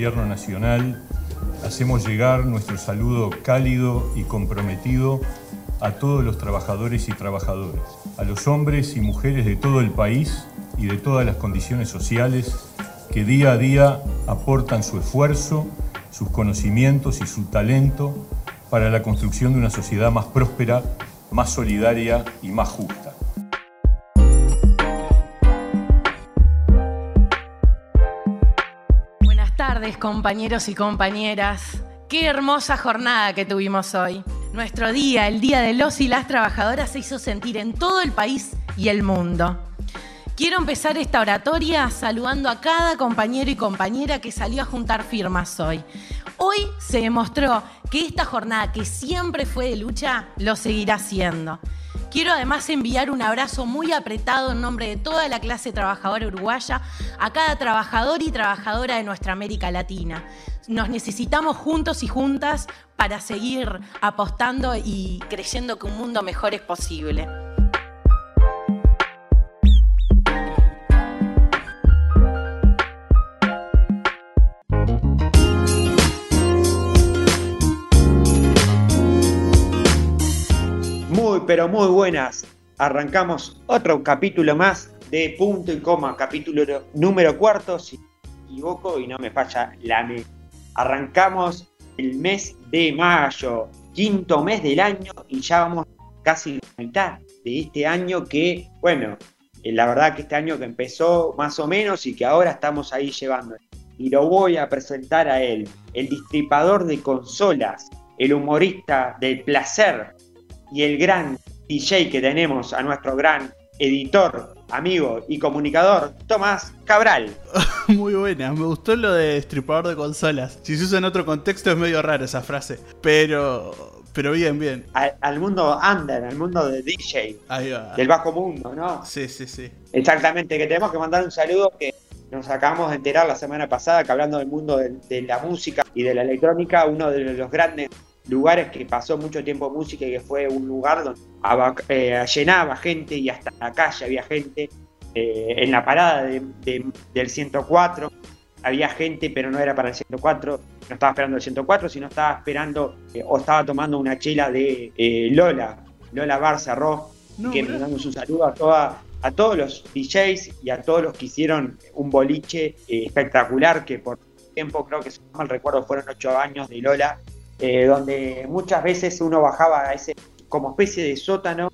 Gobierno Nacional, hacemos llegar nuestro saludo cálido y comprometido a todos los trabajadores y trabajadoras, a los hombres y mujeres de todo el país y de todas las condiciones sociales que día a día aportan su esfuerzo, sus conocimientos y su talento para la construcción de una sociedad más próspera, más solidaria y más justa. Compañeros y compañeras. Qué hermosa jornada que tuvimos hoy. Nuestro día, el Día de los y las Trabajadoras, se hizo sentir en todo el país y el mundo. Quiero empezar esta oratoria saludando a cada compañero y compañera que salió a juntar firmas hoy. Hoy se demostró que esta jornada, que siempre fue de lucha, lo seguirá siendo. Quiero además enviar un abrazo muy apretado en nombre de toda la clase trabajadora uruguaya a cada trabajador y trabajadora de nuestra América Latina. Nos necesitamos juntos y juntas para seguir apostando y creyendo que un mundo mejor es posible. Pero muy buenas. Arrancamos otro capítulo más de punto y coma, capítulo número cuarto, si me equivoco y no me falla la me. Arrancamos el mes de mayo, quinto mes del año y ya vamos casi la mitad de este año que, bueno, eh, la verdad que este año que empezó más o menos y que ahora estamos ahí llevando. Y lo voy a presentar a él, el distripador de consolas, el humorista del placer, y el gran DJ que tenemos, a nuestro gran editor, amigo y comunicador, Tomás Cabral. Muy buena, me gustó lo de destripador de consolas. Si se usa en otro contexto es medio rara esa frase, pero pero bien, bien. Al, mundo under, al mundo de DJ. Ahí va. Del bajo mundo, ¿no? Sí, sí, sí. Exactamente, que tenemos que mandar un saludo que nos acabamos de enterar la semana pasada que hablando del mundo de la música y de la electrónica, uno de los grandes lugares que pasó mucho tiempo música y que fue un lugar donde eh, llenaba gente y hasta la calle había gente. Eh, en la parada del 104 había gente, pero no era para el 104, no estaba esperando el 104, sino estaba esperando eh, o estaba tomando una chela de Lola, Lola Barça Ross, que le damos un saludo a, toda, a todos los DJs y a todos los que hicieron un boliche espectacular, que por tiempo, creo que si no mal recuerdo, fueron ocho años de Lola, eh, donde muchas veces uno bajaba a ese como especie de sótano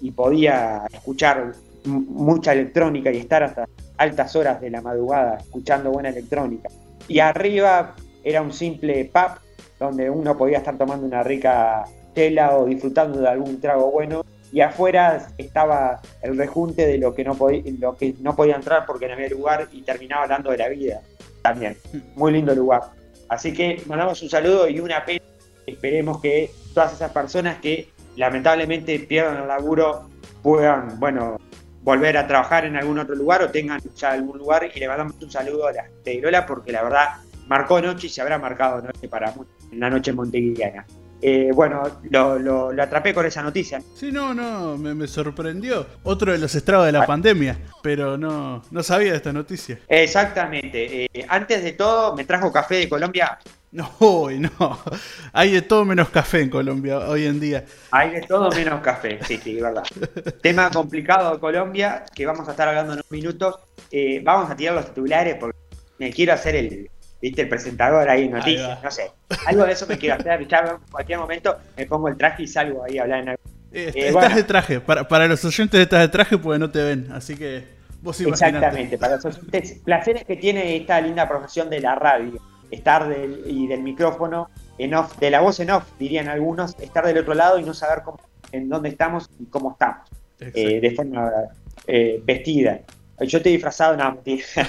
y podía escuchar mucha electrónica y estar hasta altas horas de la madrugada escuchando buena electrónica. Y arriba era un simple pub donde uno podía estar tomando una rica tela o disfrutando de algún trago bueno. Y afuera estaba el rejunte de lo que no, podía, lo que no podía entrar porque no había lugar y terminaba hablando de la vida también. Muy lindo lugar. Así que mandamos un saludo y una pena esperemos que todas esas personas que lamentablemente pierdan el laburo puedan, bueno, volver a trabajar en algún otro lugar o tengan ya algún lugar y le mandamos un saludo a la porque la verdad marcó noche y se habrá marcado noche para en la noche montevideana. Eh, bueno, lo, atrapé con esa noticia. Sí, no, no, me, sorprendió. Otro de los estragos de la ah. pandemia, pero no, no sabía de esta noticia. Exactamente. Eh, antes de todo, me trajo café de Colombia no, no. Hay de todo menos café en Colombia hoy en día. Hay de todo menos café, sí, sí, verdad. Tema complicado de Colombia, que vamos a estar hablando en unos minutos. Eh, vamos a tirar los titulares porque me quiero hacer el, ¿viste? el presentador ahí en noticias, no sé. Algo de eso me quiero hacer. Ya en cualquier momento me pongo el traje y salgo ahí a hablar en algo. Eh, eh, estás de traje. Para, para los oyentes estás de traje porque no te ven, así que vos Exactamente, para los oyentes. Placeres que tiene esta linda profesión de la radio estar del, y del micrófono en off, de la voz en off, dirían algunos, estar del otro lado y no saber cómo, en dónde estamos y cómo estamos, eh, de forma eh, vestida. Yo estoy disfrazado, no,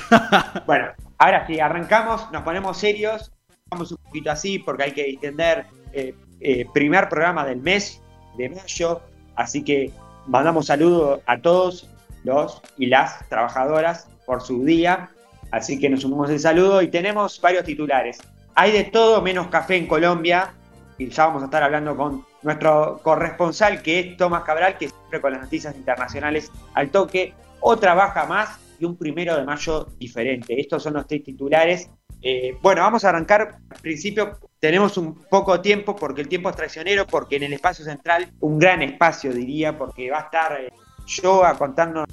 bueno, ahora sí, arrancamos, nos ponemos serios, vamos un poquito así porque hay que entender eh, primer programa del mes de mayo, así que mandamos saludos a todos los y las trabajadoras por su día Así que nos sumamos el saludo y tenemos varios titulares. Hay de todo menos café en Colombia y ya vamos a estar hablando con nuestro corresponsal que es Tomás Cabral, que siempre con las noticias internacionales al toque. Otra baja más y un primero de mayo diferente. Estos son los tres titulares Eh, bueno, vamos a arrancar. Al principio tenemos un poco tiempo porque el tiempo es traicionero, porque en el espacio central, un gran espacio diría, porque va a estar eh, yo a contarnos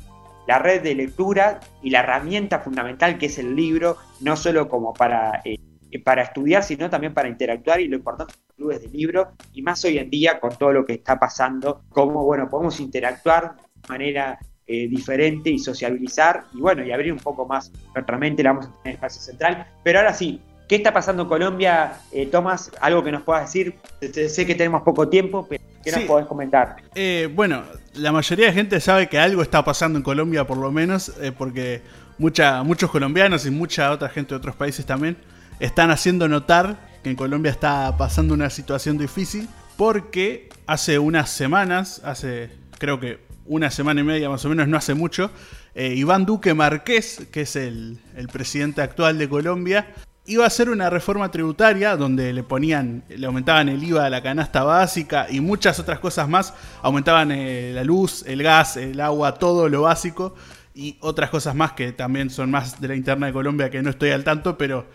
la red de lectura y la herramienta fundamental que es el libro, no solo como para, eh, para estudiar, sino también para interactuar y lo importante de los clubes de libro, y más hoy en día con todo lo que está pasando, cómo bueno, podemos interactuar de manera eh, diferente y sociabilizar y bueno, y abrir un poco más nuestra mente, la vamos a tener espacio central. Pero ahora sí, ¿qué está pasando en Colombia, eh, Tomás? Algo que nos puedas decir. Sé que tenemos poco tiempo, pero ¿qué nos podés comentar? Eh, bueno, la mayoría de gente sabe que algo está pasando en Colombia, por lo menos, porque mucha, muchos colombianos y mucha otra gente de otros países también están haciendo notar que en Colombia está pasando una situación difícil, porque hace unas semanas, hace creo que una semana y media más o menos, no hace mucho, eh, Iván Duque Marqués, que es el, presidente actual de Colombia, iba a hacer una reforma tributaria donde le ponían, le aumentaban el IVA a la canasta básica y muchas otras cosas más, aumentaban eh, la luz, el gas, el agua, todo lo básico y otras cosas más que también son más de la interna de Colombia que no estoy al tanto, pero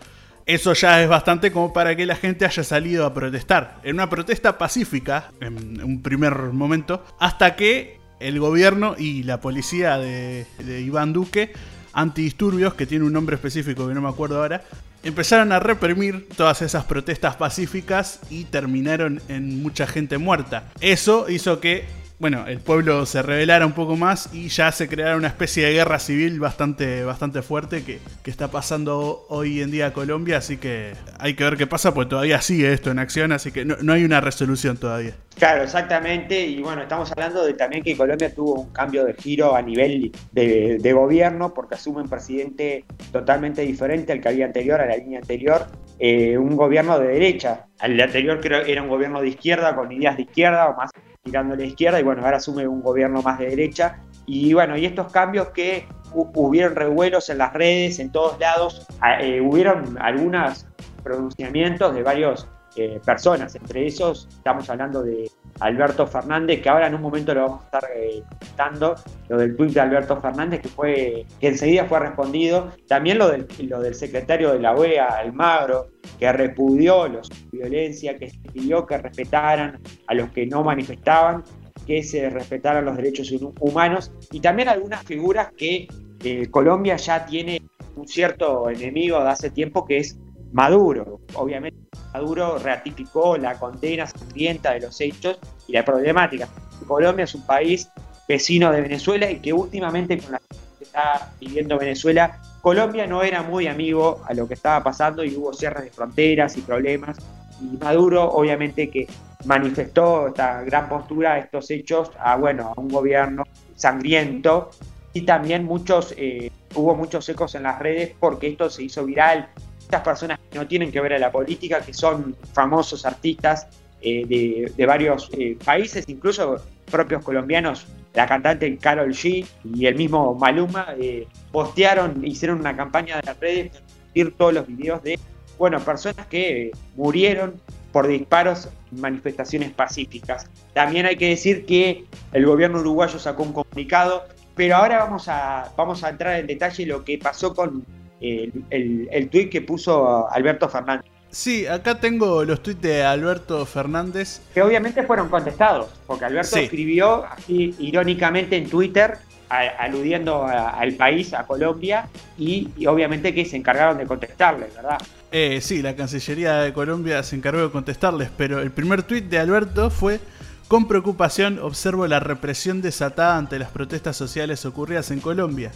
eso ya es bastante como para que la gente haya salido a protestar. En una protesta pacífica, en un primer momento, hasta que el gobierno y la policía de, Iván Duque, antidisturbios, que tiene un nombre específico que no me acuerdo ahora, empezaron a reprimir todas esas protestas pacíficas y terminaron en mucha gente muerta. Eso hizo que bueno, el pueblo se rebelara un poco más y ya se creara una especie de guerra civil bastante, bastante fuerte que, está pasando hoy en día Colombia, así que hay que ver qué pasa, porque todavía sigue esto en acción, así que no, hay una resolución todavía. Claro, exactamente, y bueno, estamos hablando de también que Colombia tuvo un cambio de giro a nivel de, gobierno, porque asume un presidente totalmente diferente al que había anterior, a la línea anterior, eh, un gobierno de derecha. Al anterior creo era un gobierno de izquierda, con ideas de izquierda o más tirando a la izquierda y bueno, ahora asume un gobierno más de derecha. Y bueno, y estos cambios que hubieron revuelos en las redes, en todos lados, eh, hubieron algunos pronunciamientos de varias eh, personas, entre esos estamos hablando de Alberto Fernández, que ahora en un momento lo vamos a estar eh, contando, lo del tuit de Alberto Fernández, que fue que enseguida fue respondido, también lo del, lo del secretario de la OEA, Almagro, que repudió la violencia, que pidió que respetaran a los que no manifestaban, que se respetaran los derechos humanos, y también algunas figuras que eh, Colombia ya tiene un cierto enemigo de hace tiempo, que es Maduro. Obviamente Maduro ratificó la condena sangrienta de los hechos y la problemática. Colombia es un país vecino de Venezuela y que últimamente con la que está viviendo Venezuela, Colombia no era muy amigo a lo que estaba pasando y hubo cierres de fronteras y problemas. Y Maduro obviamente que manifestó esta gran postura, estos hechos, a, bueno, a un gobierno sangriento y también muchos, eh, hubo muchos ecos en las redes porque esto se hizo viral estas personas que no tienen que ver a la política, que son famosos artistas eh, de, varios eh, países, incluso propios colombianos, la cantante Carol G y el mismo Maluma, eh, postearon, hicieron una campaña de las redes para todos los videos de, bueno, personas que murieron por disparos en manifestaciones pacíficas. También hay que decir que el gobierno uruguayo sacó un comunicado, pero ahora vamos a, vamos a entrar en detalle lo que pasó con el, el, tuit que puso Alberto Fernández. Sí, acá tengo los tweets de Alberto Fernández. Que obviamente fueron contestados, porque Alberto escribió así irónicamente en Twitter, aludiendo al país, a Colombia, y, obviamente que se encargaron de contestarles, ¿verdad? Eh, sí, la Cancillería de Colombia se encargó de contestarles, pero el primer tweet de Alberto fue... Con preocupación observo la represión desatada ante las protestas sociales ocurridas en Colombia.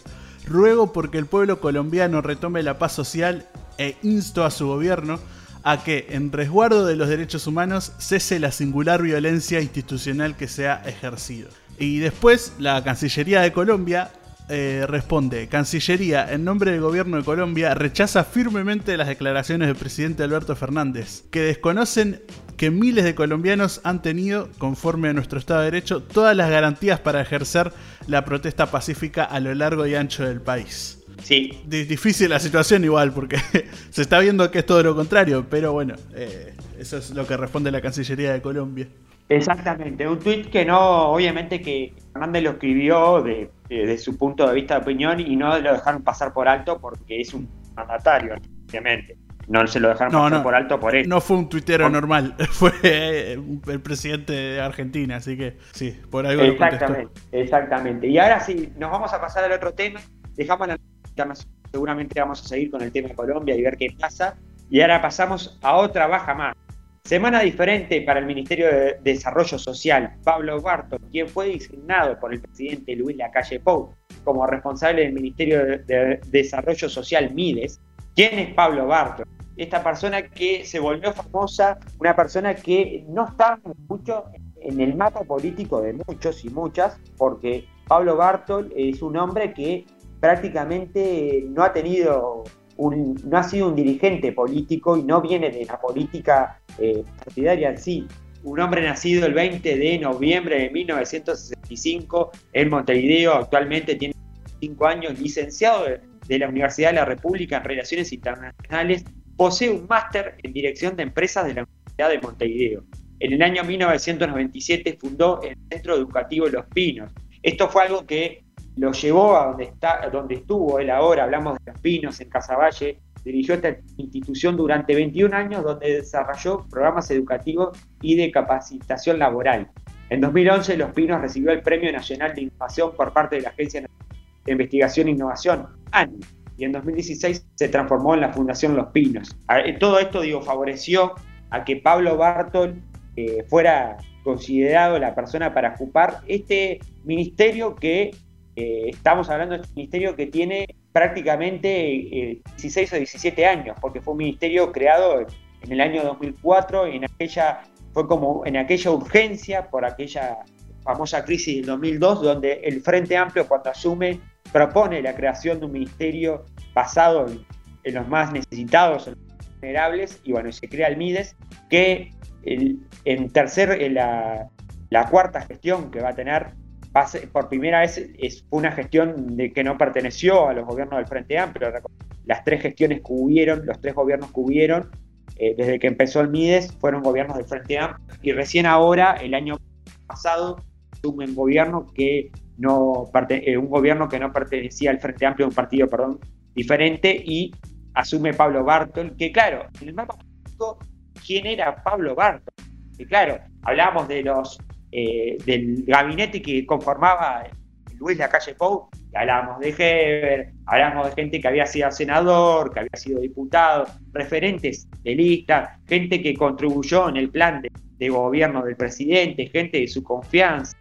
Ruego porque el pueblo colombiano retome la paz social e insto a su gobierno a que, en resguardo de los derechos humanos, cese la singular violencia institucional que se ha ejercido. Y después, la Cancillería de Colombia eh, responde, Cancillería, en nombre del gobierno de Colombia, rechaza firmemente las declaraciones del presidente Alberto Fernández, que desconocen que miles de colombianos han tenido, conforme a nuestro Estado de Derecho, todas las garantías para ejercer la protesta pacífica a lo largo y ancho del país. Sí. difícil la situación igual, porque se está viendo que es todo lo contrario, pero bueno, eh, eso es lo que responde la Cancillería de Colombia. Exactamente, un tuit que no, obviamente que Fernández lo escribió de, de, su punto de vista de opinión y no lo dejaron pasar por alto porque es un mandatario, obviamente. No se lo dejaron pasar por alto por eso. No fue un tuitero normal, fue el presidente de Argentina, así que sí, por algo Exactamente, exactamente. Y ahora sí, nos vamos a pasar al otro tema. Dejamos la seguramente vamos a seguir con el tema de Colombia y ver qué pasa. Y ahora pasamos a otra baja más. Semana diferente para el Ministerio de Desarrollo Social. Pablo Barto, quien fue designado por el presidente Luis Lacalle Pou como responsable del Ministerio de Desarrollo Social Mides. ¿Quién es Pablo Barto? Esta persona que se volvió famosa, una persona que no estaba mucho en el mapa político de muchos y muchas, porque Pablo Bartol es un hombre que prácticamente no ha tenido un, no ha sido un dirigente político y no viene de la política eh, partidaria en sí. Un hombre nacido el 20 de noviembre de 1965 en Montevideo, actualmente tiene 5 años, licenciado de, la Universidad de la República en Relaciones Internacionales, posee un máster en Dirección de Empresas de la Universidad de Montevideo. En el año 1997 fundó el Centro Educativo Los Pinos. Esto fue algo que lo llevó a donde, está, donde estuvo él ahora, hablamos de Los Pinos, en Casaballe, dirigió esta institución durante 21 años donde desarrolló programas educativos y de capacitación laboral. En 2011 Los Pinos recibió el Premio Nacional de Innovación por parte de la Agencia de Investigación e Innovación, ANI, y en 2016 se transformó en la Fundación Los Pinos. Todo esto digo, favoreció a que Pablo Bartol eh, fuera considerado la persona para ocupar este ministerio que eh, estamos hablando de este ministerio que tiene prácticamente 16 eh, o 17 años, porque fue un ministerio creado en el año 2004, en aquella, fue como en aquella urgencia por aquella famosa crisis del 2002, donde el Frente Amplio cuando asume propone la creación de un ministerio basado en, los más necesitados, en los más vulnerables, y bueno, se crea el MIDES, que en tercer, en la, cuarta gestión que va a tener por primera vez es, una gestión de que no perteneció a los gobiernos del Frente Amplio. Las tres gestiones que hubieron, los tres gobiernos que hubieron, eh, desde que empezó el MIDES, fueron gobiernos del Frente Amplio. Y recién ahora, el año pasado, un gobierno que no eh, un gobierno que no pertenecía al Frente Amplio, un partido, perdón, diferente, y asume Pablo Bartol, que claro, en el mapa político, ¿quién era Pablo Bartol? Que claro, hablamos de los eh, del gabinete que conformaba Luis Lacalle Pou, hablábamos de Heber, hablábamos de gente que había sido senador, que había sido diputado, referentes de lista, gente que contribuyó en el plan de, gobierno del presidente, gente de su confianza.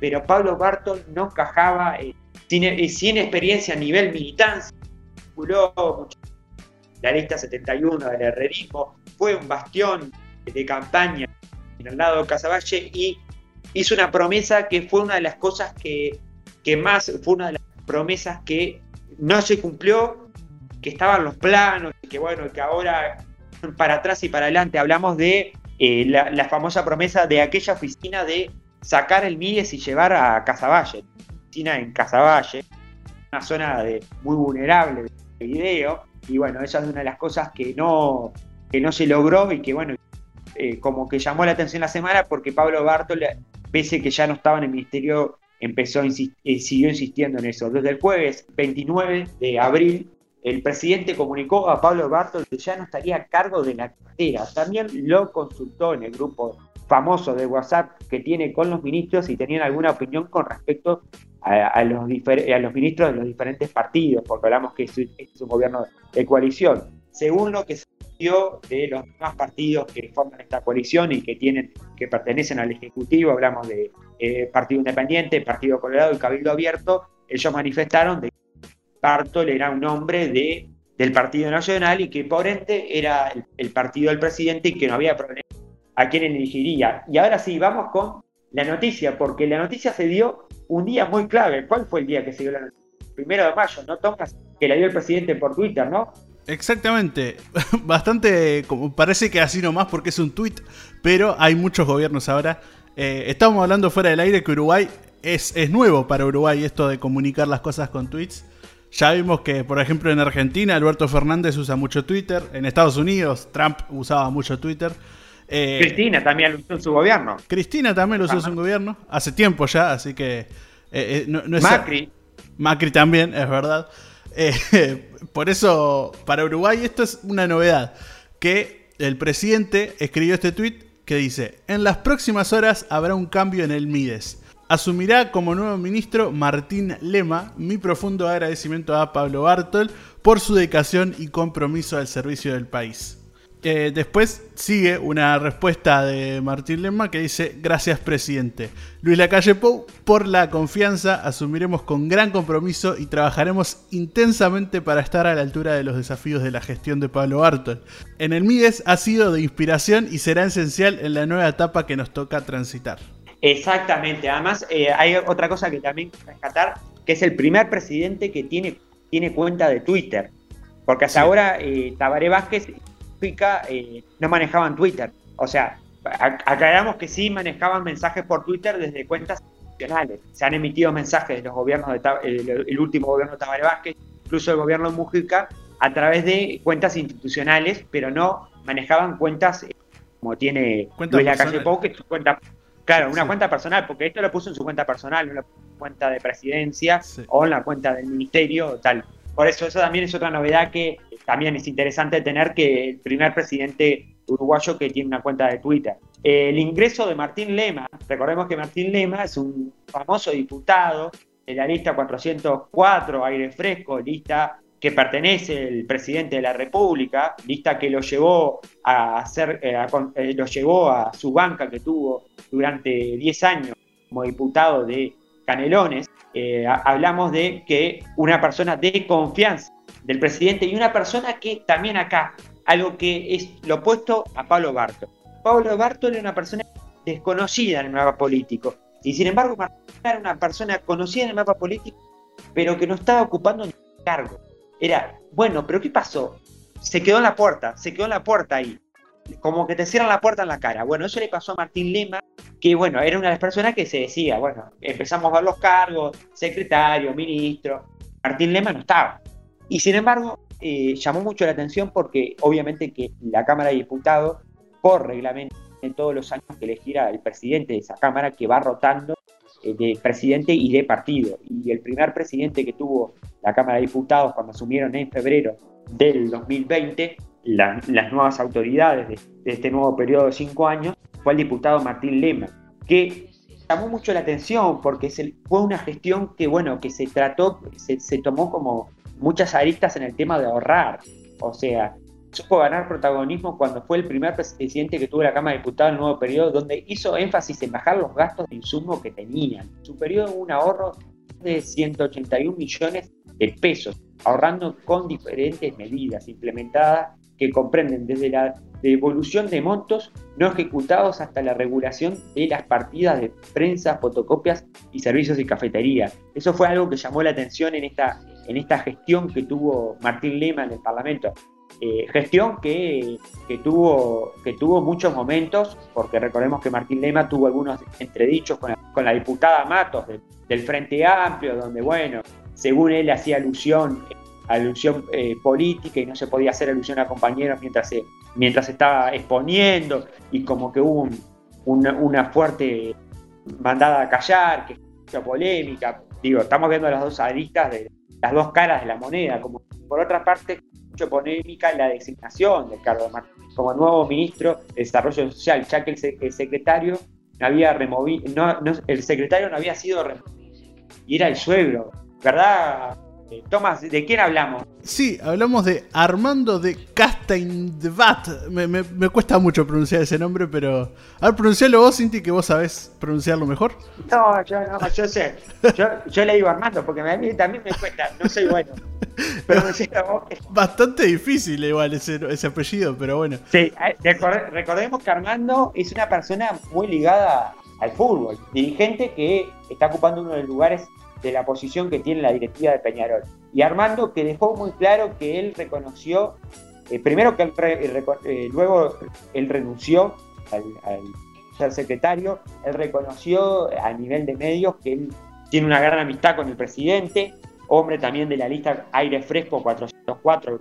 Pero Pablo Bartol no encajaba eh, sin, eh, sin, experiencia a nivel militancia, la lista 71 del herrerismo, fue un bastión de campaña en el lado de Casaballe y hizo una promesa que fue una de las cosas que, más, fue una de las promesas que no se cumplió, que estaban los planos, que bueno, que ahora para atrás y para adelante. Hablamos de eh, la, famosa promesa de aquella oficina de sacar el Mides y llevar a Casaballe, oficina en Casaballe, una zona de, muy vulnerable de video, y bueno, esa es una de las cosas que no, que no se logró y que bueno, eh, como que llamó la atención la semana porque Pablo Bartol pese que ya no estaba en el ministerio, empezó eh, siguió insistiendo en eso. Desde el jueves 29 de abril, el presidente comunicó a Pablo Bartol que ya no estaría a cargo de la cartera. También lo consultó en el grupo famoso de WhatsApp que tiene con los ministros y tenían alguna opinión con respecto a, los, ministros de los diferentes partidos, porque hablamos que es, un gobierno de coalición. Según lo que se de los demás partidos que forman esta coalición y que tienen que pertenecen al Ejecutivo, hablamos de eh, Partido Independiente, Partido Colorado y Cabildo Abierto, ellos manifestaron de que Bartol era un hombre de, del Partido Nacional y que por ende era el, partido del presidente y que no había problema a quién elegiría. Y ahora sí, vamos con la noticia, porque la noticia se dio un día muy clave. ¿Cuál fue el día que se dio la noticia? Primero de mayo, ¿no, Tomás? Que la dio el presidente por Twitter, ¿no? Exactamente. Bastante. Como parece que así nomás porque es un tweet. Pero hay muchos gobiernos ahora. Eh, estamos hablando fuera del aire que Uruguay es, es nuevo para Uruguay esto de comunicar las cosas con tweets. Ya vimos que, por ejemplo, en Argentina Alberto Fernández usa mucho Twitter. En Estados Unidos Trump usaba mucho Twitter. Eh, Cristina también lo usó en su gobierno. Cristina también lo usó en su gobierno. Hace tiempo ya, así que. Eh, no, es Macri. Macri también, es verdad. Eh, por eso, para Uruguay esto es una novedad, que el presidente escribió este tweet que dice, en las próximas horas habrá un cambio en el Mides. Asumirá como nuevo ministro Martín Lema. Mi profundo agradecimiento a Pablo Bartol por su dedicación y compromiso al servicio del país. Eh, después sigue una respuesta de Martín Lema que dice: Gracias, presidente. Luis Lacalle Pou, por la confianza, asumiremos con gran compromiso y trabajaremos intensamente para estar a la altura de los desafíos de la gestión de Pablo Bartol. En el Mides ha sido de inspiración y será esencial en la nueva etapa que nos toca transitar. Exactamente. Además, eh, hay otra cosa que también rescatar, que es el primer presidente que tiene, tiene cuenta de Twitter. Porque hasta ahora eh, Tabaré Vázquez eh, no manejaban Twitter. O sea, aclaramos que sí manejaban mensajes por Twitter desde cuentas institucionales. Se han emitido mensajes de los gobiernos de el, último gobierno de Tabaré Vázquez, incluso el gobierno de Mujica, a través de cuentas institucionales, pero no manejaban cuentas eh, como tiene Luis Lacalle Pou, que es su cuenta Claro, una cuenta personal, porque esto lo puso en su cuenta personal, en la cuenta de presidencia o en la cuenta del ministerio, tal. Por eso, eso también es otra novedad que también es interesante tener que el primer presidente uruguayo que tiene una cuenta de Twitter. El ingreso de Martín Lema, recordemos que Martín Lema es un famoso diputado de la lista 404, aire fresco, lista que pertenece el presidente de la República, lista que lo llevó a hacer, eh, eh, lo llevó a su banca que tuvo durante 10 años como diputado de Canelones. Eh, hablamos de que una persona de confianza del presidente y una persona que también acá, algo que es lo opuesto a Pablo Bartol. Pablo Bartol era una persona desconocida en el mapa político y sin embargo era una persona conocida en el mapa político pero que no estaba ocupando ningún cargo. Era, bueno, pero ¿qué pasó? Se quedó en la puerta, se quedó en la puerta ahí. Como que te cierran la puerta en la cara. Bueno, eso le pasó a Martín Lema, que bueno, era una de las personas que se decía, bueno, empezamos a ver los cargos, secretario, ministro. Martín Lema no estaba. Y sin embargo, eh, llamó mucho la atención porque obviamente que la Cámara de Diputados, por reglamento, en todos los años que elegirá el presidente de esa Cámara, que va rotando eh, de presidente y de partido. Y el primer presidente que tuvo la Cámara de Diputados cuando asumieron en febrero del 2020 las nuevas autoridades de, este nuevo periodo de cinco años fue el diputado Martín Lema, que llamó mucho la atención porque fue una gestión que, bueno, que se trató, se, se tomó como muchas aristas en el tema de ahorrar. O sea, supo ganar protagonismo cuando fue el primer presidente que tuvo la Cámara de Diputados en el nuevo periodo, donde hizo énfasis en bajar los gastos de insumo que tenían. Su periodo un ahorro de 181 millones de pesos, ahorrando con diferentes medidas implementadas que comprenden desde la devolución de montos no ejecutados hasta la regulación de las partidas de prensa, fotocopias y servicios de cafetería. Eso fue algo que llamó la atención en esta, en esta gestión que tuvo Martín Lema en el Parlamento. Eh, gestión que, tuvo, que tuvo muchos momentos, porque recordemos que Martín Lema tuvo algunos entredichos con la, diputada Matos del Frente Amplio, donde, bueno, según él hacía alusión, alusión eh, política y no se podía hacer alusión a compañeros mientras se, mientras estaba exponiendo y como que hubo una, fuerte mandada a callar, que mucha polémica. Digo, estamos viendo las dos aristas de las dos caras de la moneda, como por otra parte polémica la designación de Carlos Martín como nuevo ministro de Desarrollo Social, ya que el, secretario no había removido, no, el secretario no había sido removido y era el suegro, ¿verdad? Eh, Tomás, ¿de quién hablamos? Sí, hablamos de Armando de Castaindevat. Me, me, me, cuesta mucho pronunciar ese nombre, pero. A ver, pronuncialo vos, Cinti, que vos sabés pronunciarlo mejor. No, yo no, yo sé. Yo, yo le digo Armando, porque a mí también me cuesta, no soy bueno. Pero Bastante difícil igual ese, ese apellido, pero bueno. Sí, eh, recordemos que Armando es una persona muy ligada al fútbol, dirigente que está ocupando uno de los lugares de la posición que tiene la directiva de Peñarol. Y Armando que dejó muy claro que él reconoció, eh, primero que él eh, luego él renunció al, ser secretario, él reconoció a nivel de medios que él tiene una gran amistad con el presidente, hombre también de la lista Aire Fresco 404,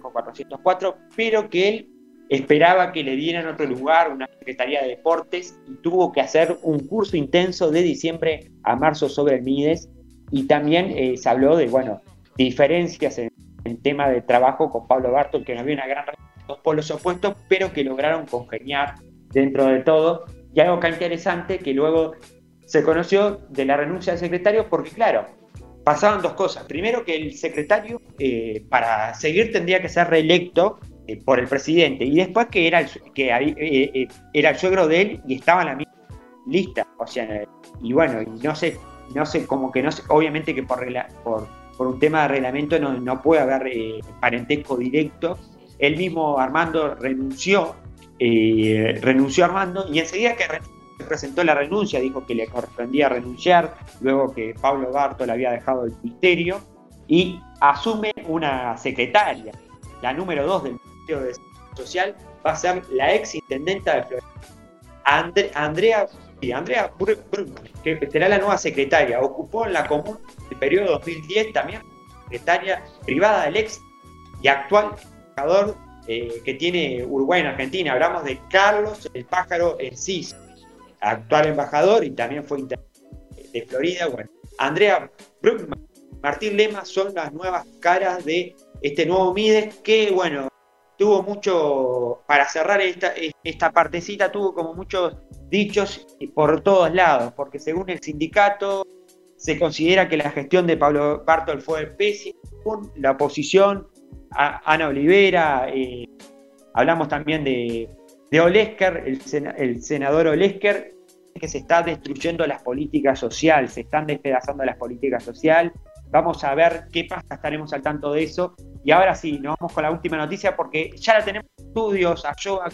404, pero que él esperaba que le dieran otro lugar, una Secretaría de Deportes, y tuvo que hacer un curso intenso de diciembre a marzo sobre el MIDES, y también eh, se habló de, bueno, diferencias en el tema de trabajo con Pablo Bartol, que no había una gran dos polos opuestos, pero que lograron congeniar dentro de todo. Y algo que interesante que luego se conoció de la renuncia del secretario, porque claro, pasaban dos cosas. Primero que el secretario, eh, para seguir, tendría que ser reelecto eh, por el presidente, y después que era el, que, eh, era el suegro de él y estaba en la misma lista. O sea, y bueno, y no sé, no sé, como que no sé, obviamente que por, por, por un tema de reglamento no, no puede haber parentesco directo. El mismo Armando renunció, renunció Armando, y enseguida que presentó la renuncia, dijo que le correspondía renunciar, luego que Pablo le había dejado el ministerio, y asume una secretaria, la número dos del De Social, va a ser la ex intendenta de Florida, Andrea, Andrea que será la nueva secretaria, ocupó en la común el periodo 2010 también secretaria privada del ex y actual embajador eh, que tiene Uruguay en Argentina. Hablamos de Carlos el Pájaro Enciso actual embajador y también fue de Florida. Bueno, Andrea Martín Lema son las nuevas caras de este nuevo Mides que, bueno, tuvo mucho, para cerrar esta, esta partecita, tuvo como muchos dichos por todos lados, porque según el sindicato se considera que la gestión de Pablo Bartol fue pésima, la oposición, Ana Olivera, eh, hablamos también de de Olesker, el, senador Olesker, que se está destruyendo las políticas sociales, se están despedazando las políticas sociales. Vamos a ver qué pasa, estaremos al tanto de eso. Y ahora sí, nos vamos con la última noticia porque ya la tenemos en estudios, a Joa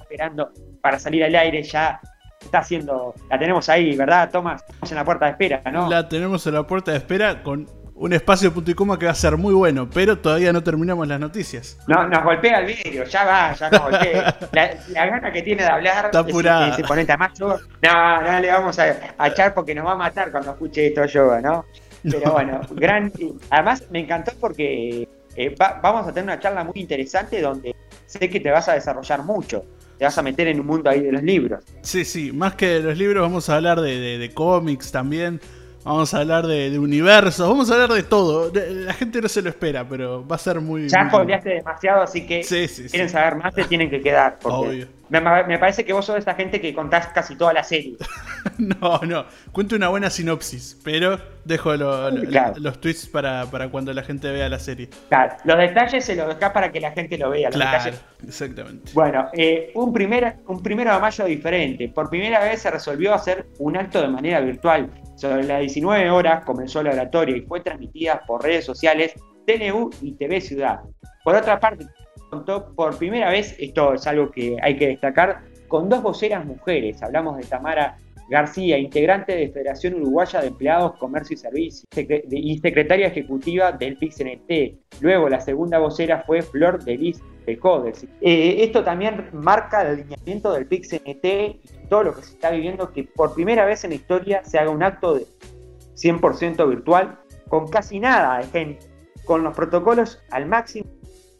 esperando para salir al aire, ya está haciendo, la tenemos ahí, ¿verdad, Tomás? Estamos en la puerta de espera, ¿no? La tenemos en la puerta de espera con un espacio punto y coma que va a ser muy bueno, pero todavía no terminamos las noticias. No, nos golpea el vídeo, ya va, ya nos golpea. La, gana que tiene de hablar Está apurada. se pone No, no le vamos a, echar porque nos va a matar cuando escuche esto yo, ¿no? Pero bueno, gran. Además, me encantó porque eh, vamos a tener una charla muy interesante donde sé que te vas a desarrollar mucho. Te vas a meter en un mundo ahí de los libros. Sí, sí, más que de los libros, vamos a hablar de, de cómics también Vamos a hablar de, de, universos, vamos a hablar de todo. La gente no se lo espera, pero va a ser muy. Ya spoileaste demasiado, así que si quieren saber más, se tienen que quedar. Obvio. Me, parece que vos sos esta gente que contás casi toda la serie. no, no. Cuento una buena sinopsis, pero dejo los tweets para, cuando la gente vea la serie. Claro, los detalles se los dejás para que la gente lo vea. claro, exactamente. Bueno, eh, un, primer, un primero de mayo diferente. Por primera vez se resolvió hacer un acto de manera virtual sobre las 19 horas comenzó la oratoria y fue transmitida por redes sociales TNU y TV Ciudad. Por otra parte, contó por primera vez, esto es algo que hay que destacar, con dos voceras mujeres. Hablamos de Tamara García, integrante de Federación Uruguaya de Empleados, Comercio y Servicios y secretaria ejecutiva del PIXNT. Luego la segunda vocera fue Flor Delis Pecodes. Eh, esto también marca el alineamiento del PIXNT y todo lo que se está viviendo, que por primera vez en la historia se haga un acto de 100% virtual, con casi nada de gente, con los protocolos al máximo,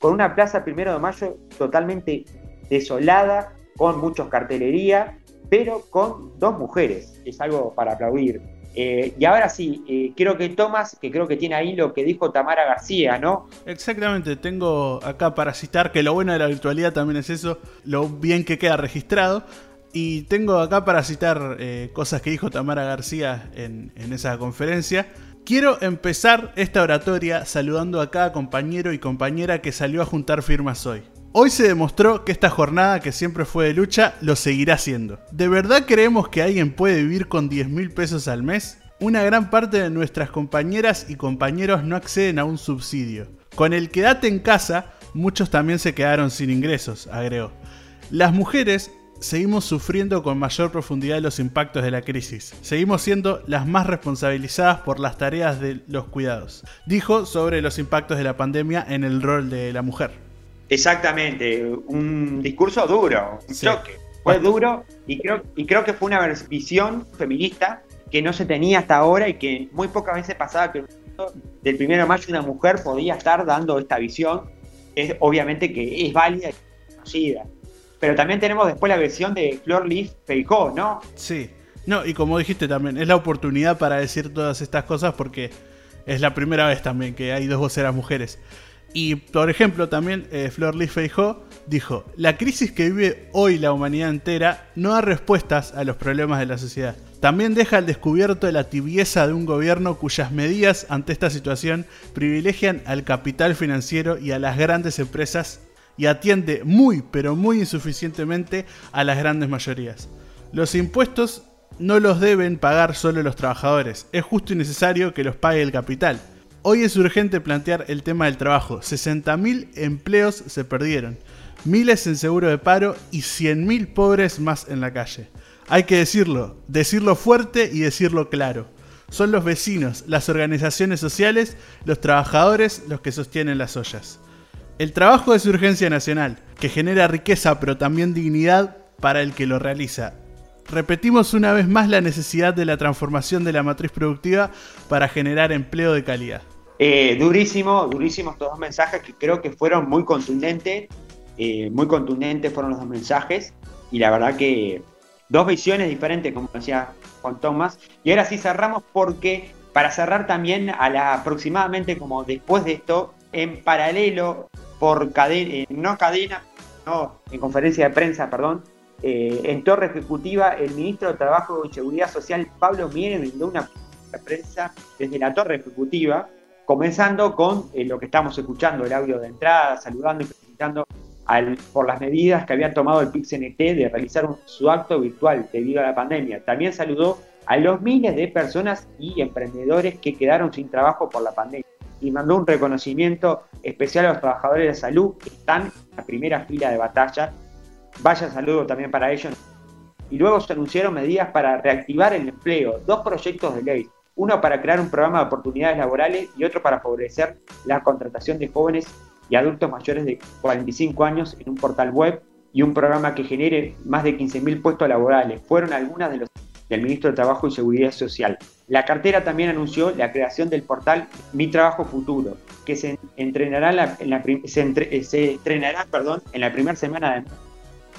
con una plaza primero de mayo totalmente desolada, con muchos cartelería pero con dos mujeres. Es algo para aplaudir. Eh, y ahora sí, eh, creo que Tomás, que creo que tiene ahí lo que dijo Tamara García, ¿no? Exactamente, tengo acá para citar que lo bueno de la virtualidad también es eso, lo bien que queda registrado. Y tengo acá para citar eh, cosas que dijo Tamara García en, en esa conferencia. Quiero empezar esta oratoria saludando a cada compañero y compañera que salió a juntar firmas hoy. Hoy se demostró que esta jornada que siempre fue de lucha lo seguirá siendo. ¿De verdad creemos que alguien puede vivir con 10 mil pesos al mes? Una gran parte de nuestras compañeras y compañeros no acceden a un subsidio. Con el quédate en casa, muchos también se quedaron sin ingresos, agregó. Las mujeres seguimos sufriendo con mayor profundidad los impactos de la crisis. Seguimos siendo las más responsabilizadas por las tareas de los cuidados. Dijo sobre los impactos de la pandemia en el rol de la mujer. Exactamente, un discurso duro, un choque. Fue duro y creo, y creo que fue una visión feminista que no se tenía hasta ahora y que muy pocas veces pasaba que del primero de mayo una mujer podía estar dando esta visión. Es, obviamente que es válida y conocida. Pero también tenemos después la versión de Flor Leaf Feijó, ¿no? Sí. No, y como dijiste también, es la oportunidad para decir todas estas cosas porque Es la primera vez también que hay dos voceras mujeres. Y por ejemplo, también eh, Flor Lee Feijó dijo: La crisis que vive hoy la humanidad entera no da respuestas a los problemas de la sociedad. También deja al descubierto la tibieza de un gobierno cuyas medidas ante esta situación privilegian al capital financiero y a las grandes empresas y atiende muy pero muy insuficientemente a las grandes mayorías. Los impuestos no los deben pagar solo los trabajadores, es justo y necesario que los pague el capital. Hoy es urgente plantear el tema del trabajo. 60.000 empleos se perdieron, miles en seguro de paro y 100.000 pobres más en la calle. Hay que decirlo, decirlo fuerte y decirlo claro. Son los vecinos, las organizaciones sociales, los trabajadores los que sostienen las ollas. El trabajo es urgencia nacional, que genera riqueza pero también dignidad para el que lo realiza. Repetimos una vez más la necesidad de la transformación de la matriz productiva para generar empleo de calidad. Eh, durísimo, durísimos todos los mensajes que creo que fueron muy contundentes, eh, muy contundentes fueron los dos mensajes y la verdad que dos visiones diferentes, como decía Juan Tomás. Y ahora sí cerramos porque para cerrar también a la aproximadamente como después de esto, en paralelo, por cadena, eh, no cadena, no, en conferencia de prensa, perdón, eh, en torre ejecutiva, el ministro de Trabajo y Seguridad Social, Pablo Mieres, brindó una prensa desde la torre ejecutiva, comenzando con eh, lo que estamos escuchando, el audio de entrada, saludando y felicitando por las medidas que había tomado el PIC-CNT de realizar su acto virtual debido a la pandemia. También saludó a los miles de personas y emprendedores que quedaron sin trabajo por la pandemia y mandó un reconocimiento especial a los trabajadores de salud que están en la primera fila de batalla. Vaya saludo también para ellos. Y luego se anunciaron medidas para reactivar el empleo, dos proyectos de ley, uno para crear un programa de oportunidades laborales y otro para favorecer la contratación de jóvenes y adultos mayores de 45 años en un portal web y un programa que genere más de 15.000 puestos laborales. Fueron algunas de los del ministro de Trabajo y Seguridad Social. La cartera también anunció la creación del portal Mi Trabajo Futuro, que se entrenará, en la, se, se entrenará perdón, en la primera semana de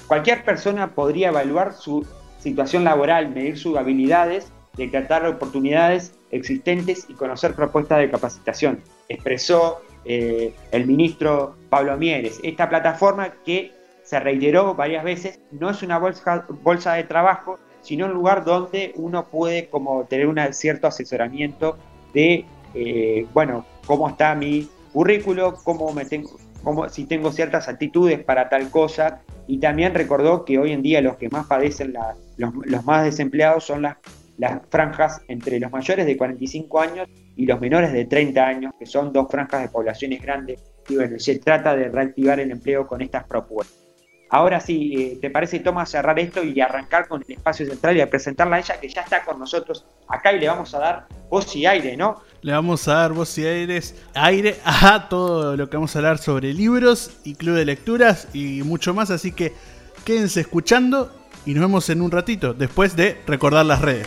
Cualquier persona podría evaluar su situación laboral, medir sus habilidades, decretar oportunidades existentes y conocer propuestas de capacitación, expresó eh, el ministro Pablo Mieres. Esta plataforma que se reiteró varias veces no es una bolsa, bolsa de trabajo, sino un lugar donde uno puede como tener un cierto asesoramiento de, eh, bueno, cómo está mi currículo, cómo me tengo, cómo, si tengo ciertas actitudes para tal cosa. Y también recordó que hoy en día los que más padecen, los, los, más desempleados son las, las franjas entre los mayores de 45 años y los menores de 30 años, que son dos franjas de poblaciones grandes. Y bueno, se trata de reactivar el empleo con estas propuestas. Ahora sí, eh, ¿te parece, Tomás, cerrar esto y arrancar con el espacio central y a presentarla a ella que ya está con nosotros acá y le vamos a dar voz y aire, ¿no? Le vamos a dar voz y aires, aire a todo lo que vamos a hablar sobre libros y club de lecturas y mucho más, así que quédense escuchando y nos vemos en un ratito, después de recordar las redes.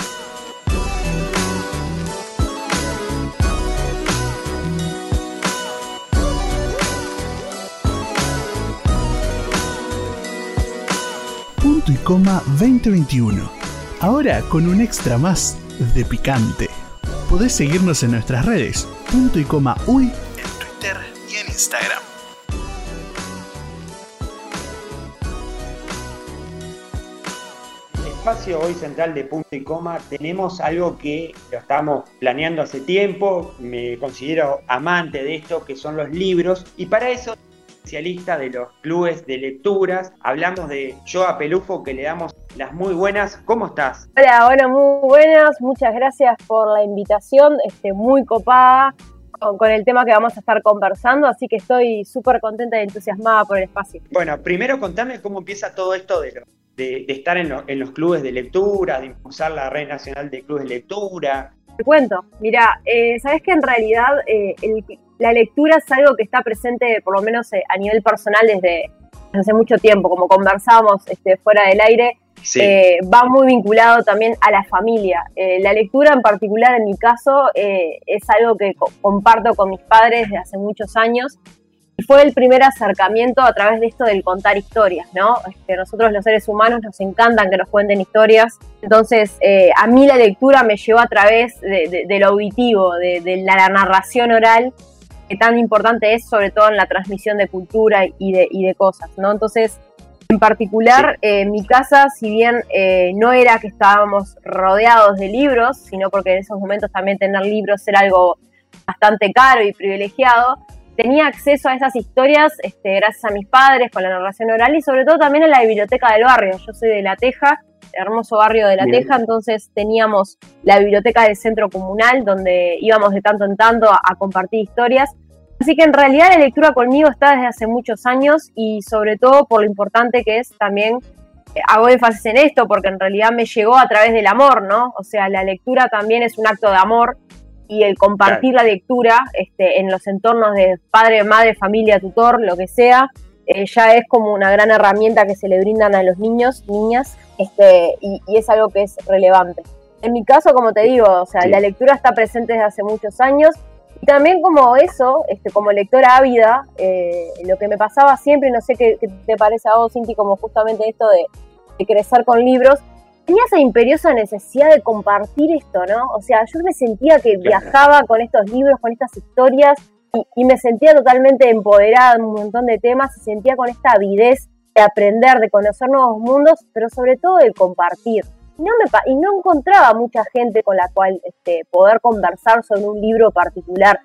y coma 2021. Ahora con un extra más de picante. Podés seguirnos en nuestras redes, punto y coma uy, en Twitter y en Instagram. Espacio hoy central de punto y coma tenemos algo que lo estamos planeando hace tiempo, me considero amante de esto, que son los libros, y para eso especialista de los clubes de lecturas. Hablamos de Joa Pelufo, que le damos las muy buenas. ¿Cómo estás? Hola, hola, muy buenas. Muchas gracias por la invitación. Este, muy copada con, el tema que vamos a estar conversando, así que estoy súper contenta y entusiasmada por el espacio. Bueno, primero contame cómo empieza todo esto de, de, estar en, los clubes de lectura, de impulsar la red nacional de clubes de lectura. Te cuento, mira, eh, sabes que en realidad eh, el, la lectura es algo que está presente, por lo menos eh, a nivel personal, desde hace mucho tiempo, como conversábamos este, fuera del aire, eh, va muy vinculado también a la familia. La lectura en particular, en mi caso, es algo que comparto con mis padres desde hace muchos años y fue el primer acercamiento a través de esto del contar historias, ¿no? Este, nosotros los seres humanos nos encantan que nos cuenten historias, entonces eh, a mí la lectura me llevó a través de, lo auditivo, de, la narración oral, que tan importante es sobre todo en la transmisión de cultura y de, y de cosas, ¿no? Entonces, en particular, eh, mi casa, si bien eh, no era que estábamos rodeados de libros, sino porque en esos momentos también tener libros era algo bastante caro y privilegiado, tenía acceso a esas historias este, gracias a mis padres con la narración oral y sobre todo también en la biblioteca del barrio. Yo soy de La Teja, hermoso barrio de La Teja, entonces teníamos la biblioteca del centro comunal donde íbamos de tanto en tanto a, compartir historias. Así que en realidad la lectura conmigo está desde hace muchos años y sobre todo por lo importante que es también, eh, hago énfasis en esto porque en realidad me llegó a través del amor, ¿no? O sea, la lectura también es un acto de amor y el compartir la lectura este, en los entornos de padre, madre, familia, tutor, lo que sea, eh, ya es como una gran herramienta que se le brindan a los niños, niñas, este, y, es algo que es relevante. En mi caso, como te digo, o sea, la lectura está presente desde hace muchos años y también como eso, este, como lectora ávida, eh, lo que me pasaba siempre, no sé qué, te parece a vos, Cinti, como justamente esto de, de crecer con libros, tenía esa imperiosa necesidad de compartir esto, ¿no? O sea, yo me sentía que viajaba con estos libros, con estas historias, y, me sentía totalmente empoderada en un montón de temas, y sentía con esta avidez de aprender, de conocer nuevos mundos, pero sobre todo de compartir. Y no, me, y no encontraba mucha gente con la cual este, poder conversar sobre un libro particular.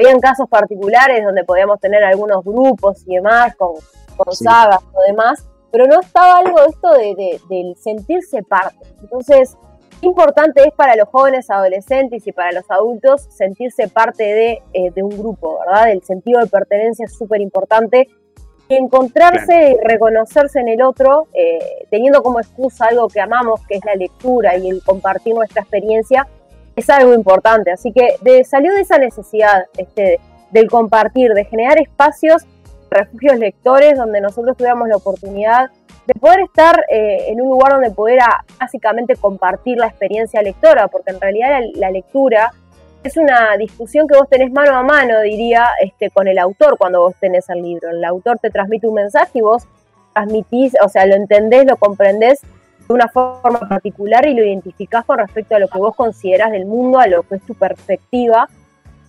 Habían casos particulares donde podíamos tener algunos grupos y demás, con, con sagas o demás, pero no estaba algo de esto de, del sentirse parte. Entonces, importante es para los jóvenes adolescentes y para los adultos sentirse parte eh, de, un grupo, ¿verdad? El sentido de pertenencia es súper importante. Y encontrarse y reconocerse en el otro, eh, teniendo como excusa algo que amamos, que es la lectura y el compartir nuestra experiencia, es algo importante. Así que salió de esa necesidad este, del compartir, de generar espacios refugios lectores donde nosotros tuviéramos la oportunidad de poder estar eh, en un lugar donde pudiera básicamente compartir la experiencia lectora, porque en realidad la, lectura es una discusión que vos tenés mano a mano, diría, este, con el autor cuando vos tenés el libro. El autor te transmite un mensaje y vos transmitís, o sea, lo entendés, lo comprendés de una forma particular y lo identificás con respecto a lo que vos considerás del mundo, a lo que es tu perspectiva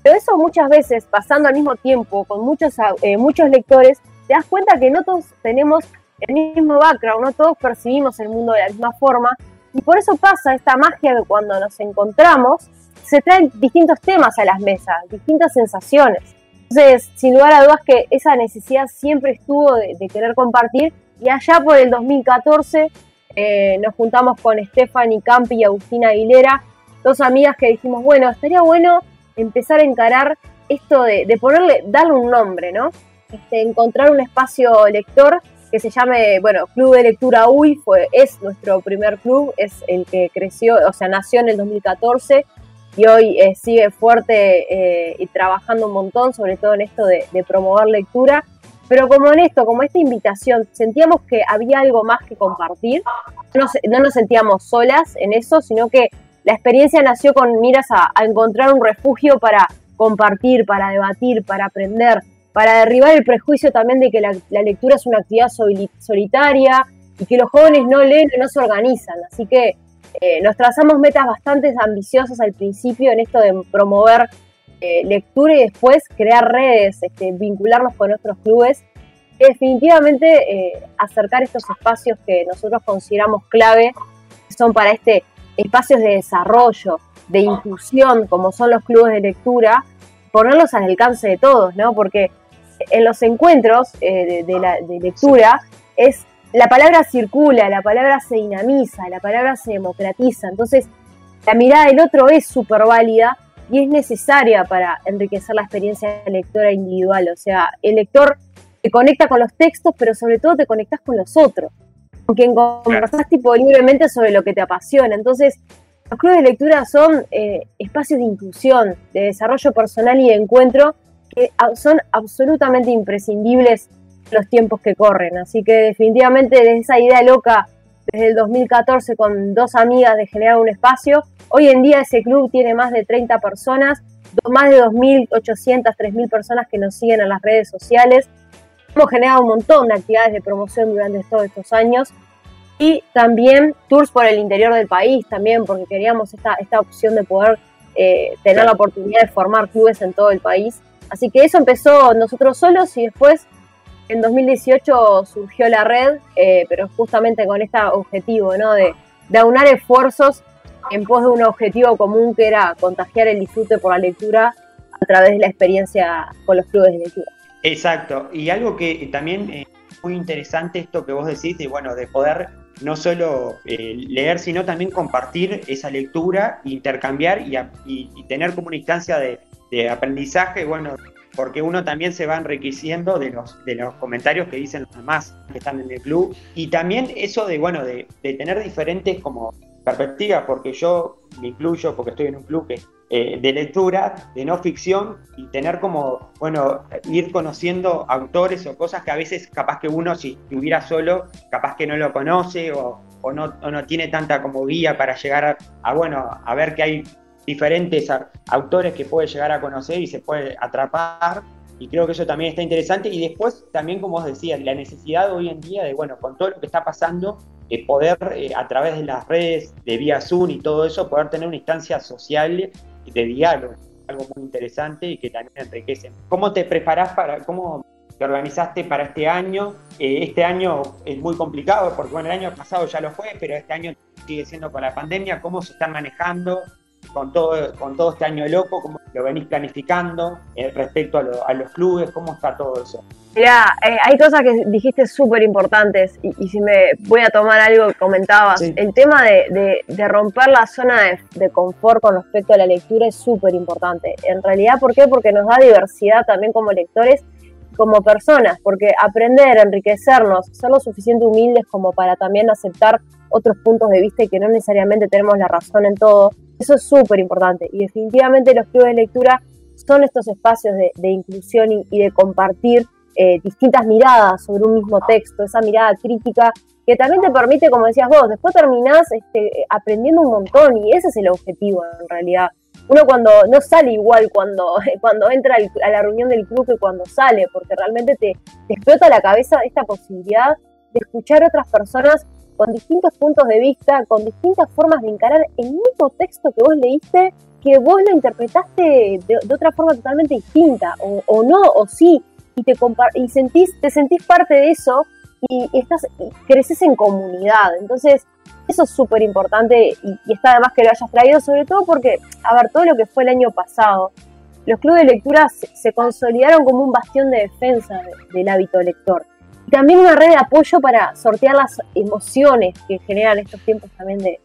pero eso muchas veces, pasando al mismo tiempo con muchos, eh, muchos lectores, te das cuenta que no todos tenemos el mismo background, no todos percibimos el mundo de la misma forma. Y por eso pasa esta magia de cuando nos encontramos, se traen distintos temas a las mesas, distintas sensaciones. Entonces, sin lugar a dudas que esa necesidad siempre estuvo de, querer compartir. Y allá por el 2014 eh, nos juntamos con Stephanie Campi y Agustina Aguilera, dos amigas que dijimos, bueno, estaría bueno empezar a encarar esto de, ponerle, darle un nombre, ¿no? Este, encontrar un espacio lector que se llame, bueno, Club de Lectura UI, fue, es nuestro primer club, es el que creció, o sea, nació en el 2014 y hoy eh, sigue fuerte eh, y trabajando un montón, sobre todo en esto de, promover lectura. Pero como en esto, como esta invitación, sentíamos que había algo más que compartir, no, no nos sentíamos solas en eso, sino que la experiencia nació con miras a, encontrar un refugio para compartir, para debatir, para aprender, para derribar el prejuicio también de que la, lectura es una actividad solitaria y que los jóvenes no leen y no se organizan. Así que eh, nos trazamos metas bastante ambiciosas al principio en esto de promover eh, lectura y después crear redes, este, vincularnos con otros clubes. Y definitivamente eh, acercar estos espacios que nosotros consideramos clave, que son para este espacios de desarrollo, de inclusión, como son los clubes de lectura, ponerlos al alcance de todos, ¿no? Porque en los encuentros eh, de, la, lectura es la palabra circula, la palabra se dinamiza, la palabra se democratiza. Entonces, la mirada del otro es súper válida y es necesaria para enriquecer la experiencia lectora individual. O sea, el lector te conecta con los textos, pero sobre todo te conectas con los otros con quien conversás tipo libremente sobre lo que te apasiona. Entonces, los clubes de lectura son eh, espacios de inclusión, de desarrollo personal y de encuentro que son absolutamente imprescindibles los tiempos que corren. Así que definitivamente desde esa idea loca, desde el 2014 con dos amigas de generar un espacio, hoy en día ese club tiene más de 30 personas más de 2.800, 3.000 personas que nos siguen en las redes sociales. Hemos generado un montón de actividades de promoción durante todos estos años y también tours por el interior del país también, porque queríamos esta, esta opción de poder eh, tener la oportunidad de formar clubes en todo el país. Así que eso empezó nosotros solos y después en 2018 surgió la red, eh, pero justamente con este objetivo, ¿no? De, de aunar esfuerzos en pos de un objetivo común que era contagiar el disfrute por la lectura a través de la experiencia con los clubes de lectura. Exacto, y algo que también es muy interesante esto que vos decís, de, bueno, de poder no solo eh, leer, sino también compartir esa lectura, intercambiar y, tener como una instancia de, aprendizaje, bueno, porque uno también se va enriqueciendo de los, de los comentarios que dicen los demás que están en el club, y también eso de, bueno, de tener diferentes como perspectivas, porque yo me incluyo, porque estoy en un club que eh, de lectura, de no ficción, y tener como, bueno, ir conociendo autores o cosas que a veces capaz que uno, si estuviera solo, capaz que no lo conoce o, no, no, tiene tanta como guía para llegar a, bueno, a ver que hay diferentes autores que puede llegar a conocer y se puede atrapar. Y creo que eso también está interesante. Y después también, como vos decías, la necesidad hoy en día de, bueno, con todo lo que está pasando, eh, poder eh, a través de las redes, de vía Zoom y todo eso, poder tener una instancia social de diálogo, algo muy interesante y que también enriquece. ¿Cómo te preparás para, cómo te organizaste para este año? Eh, este año es muy complicado porque bueno, el año pasado ya lo fue, pero este año sigue siendo con la pandemia. ¿Cómo se están manejando? Con todo, con todo este año loco, cómo lo venís planificando eh, respecto a, los clubes, cómo está todo eso. Mira, eh, hay cosas que dijiste súper importantes y, si me voy a tomar algo que comentabas, el tema de, romper la zona de, confort con respecto a la lectura es súper importante. En realidad, ¿por qué? Porque nos da diversidad también como lectores como personas, porque aprender, enriquecernos, ser lo suficiente humildes como para también aceptar otros puntos de vista y que no necesariamente tenemos la razón en todo, eso es súper importante y definitivamente los clubes de lectura son estos espacios de, inclusión y, de compartir eh, distintas miradas sobre un mismo texto, esa mirada crítica que también te permite, como decías vos, después terminás este, aprendiendo un montón y ese es el objetivo en realidad. Uno cuando no sale igual cuando, cuando entra a la reunión del club que cuando sale, porque realmente te, explota la cabeza esta posibilidad de escuchar a otras personas con distintos puntos de vista, con distintas formas de encarar el mismo texto que vos leíste, que vos lo interpretaste de, otra forma totalmente distinta, o, no, o sí, y te y sentís, te sentís parte de eso y, estás, creces en comunidad. Entonces, eso es súper importante y, está además que lo hayas traído, sobre todo porque, a ver, todo lo que fue el año pasado, los clubes de lectura se, consolidaron como un bastión de defensa del hábito lector también una red de apoyo para sortear las emociones que generan estos tiempos también de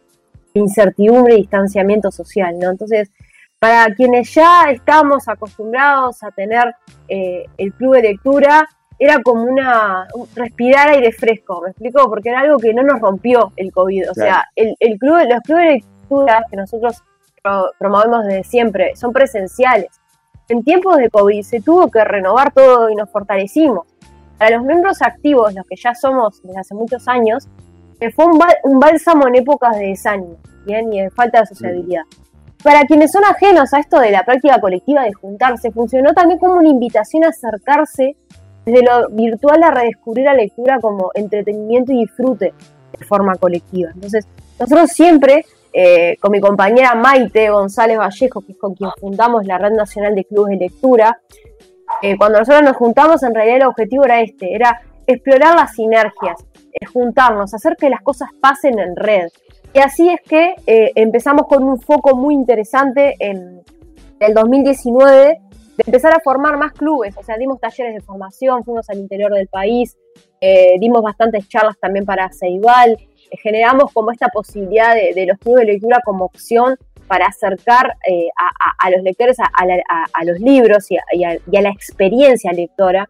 incertidumbre y distanciamiento social, ¿no? Entonces, para quienes ya estamos acostumbrados a tener eh, el club de lectura, era como una respirar aire fresco, ¿me explico? Porque era algo que no nos rompió el COVID. O sea, el, club, los clubes de lectura que nosotros promovemos desde siempre son presenciales. En tiempos de COVID se tuvo que renovar todo y nos fortalecimos. Para los miembros activos, los que ya somos desde hace muchos años, fue un, bálsamo en épocas de desánimo ¿bien? y de falta de sociabilidad. Para quienes son ajenos a esto de la práctica colectiva de juntarse, funcionó también como una invitación a acercarse desde lo virtual a redescubrir la lectura como entretenimiento y disfrute de forma colectiva. Entonces, nosotros siempre, eh, con mi compañera Maite González Vallejo, que es con quien fundamos la Red Nacional de Clubes de Lectura, eh, cuando nosotros nos juntamos, en realidad el objetivo era este, era explorar las sinergias, juntarnos, hacer que las cosas pasen en red. Y así es que eh, empezamos con un foco muy interesante en el 2019 de empezar a formar más clubes, o sea, dimos talleres de formación, fuimos al interior del país, eh, dimos bastantes charlas también para Ceibal, generamos como esta posibilidad de, los clubes de lectura como opción para acercar eh, a, los lectores a, los libros y, a, la experiencia lectora,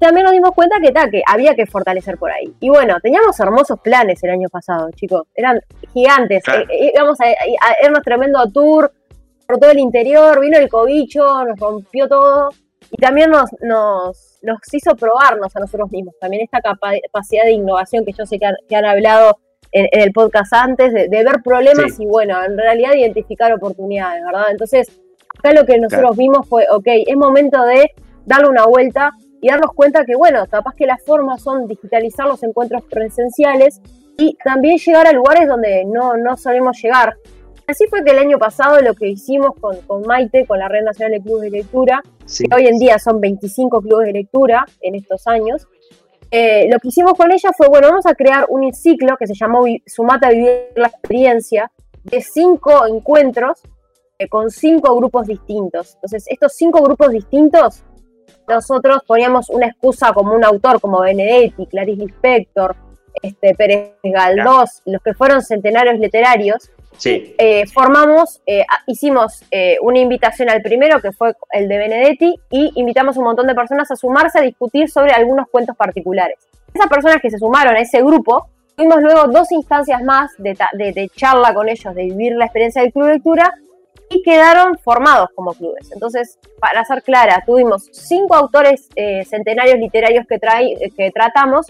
también nos dimos cuenta que, que había que fortalecer por ahí. Y bueno, teníamos hermosos planes el año pasado, chicos, eran gigantes. Eh, eh, íbamos a, irnos tremendo tour por todo el interior, vino el cobicho, nos rompió todo y también nos, nos, nos hizo probarnos a nosotros mismos. También esta capacidad de innovación que yo sé que han hablado en, el podcast antes, de, ver problemas y bueno, en realidad identificar oportunidades, ¿verdad? Entonces, acá lo que nosotros vimos fue, ok, es momento de darle una vuelta y darnos cuenta que, bueno, capaz que las formas son digitalizar los encuentros presenciales y también llegar a lugares donde no, no solemos llegar. Así fue que el año pasado lo que hicimos con, con Maite, con la Red Nacional de Clubes de Lectura, que hoy en día son 25 clubes de lectura en estos años, eh, lo que hicimos con ella fue, bueno, vamos a crear un ciclo que se llamó Sumata a Vivir la Experiencia, de cinco encuentros eh, con cinco grupos distintos. Entonces, estos cinco grupos distintos, nosotros poníamos una excusa como un autor, como Benedetti, Clarice Lispector, este, Pérez Galdós, los que fueron centenarios literarios, Sí. eh, formamos, eh, hicimos eh, una invitación al primero, que fue el de Benedetti, y invitamos a un montón de personas a sumarse a discutir sobre algunos cuentos particulares. Esas personas que se sumaron a ese grupo, tuvimos luego dos instancias más de, charla con ellos, de vivir la experiencia del club de lectura, y quedaron formados como clubes. Entonces, para ser clara, tuvimos cinco autores centenarios literarios que, que tratamos,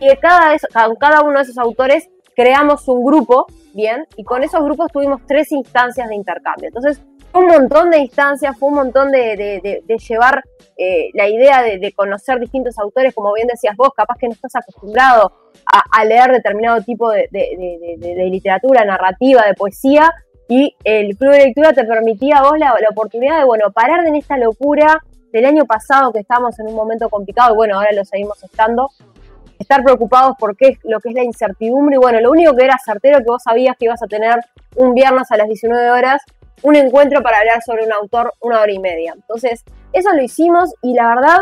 y cada- cada uno de esos autores creamos un grupo, ¿bien? Y con esos grupos tuvimos tres instancias de intercambio. Entonces, fue un montón de instancias, fue un montón de, de- llevar eh, la idea de, conocer distintos autores, como bien decías vos, capaz que no estás acostumbrado a, leer determinado tipo de literatura, narrativa, de poesía, y el club de lectura te permitía a vos la, la oportunidad de, bueno, parar en esta locura del año pasado que estábamos en un momento complicado, y bueno, ahora lo seguimos estando, estar preocupados por qué es lo que es la incertidumbre. Y bueno, lo único que era certero que vos sabías que ibas a tener un viernes a las 19 horas un encuentro para hablar sobre un autor una hora y media. Entonces, eso lo hicimos y la verdad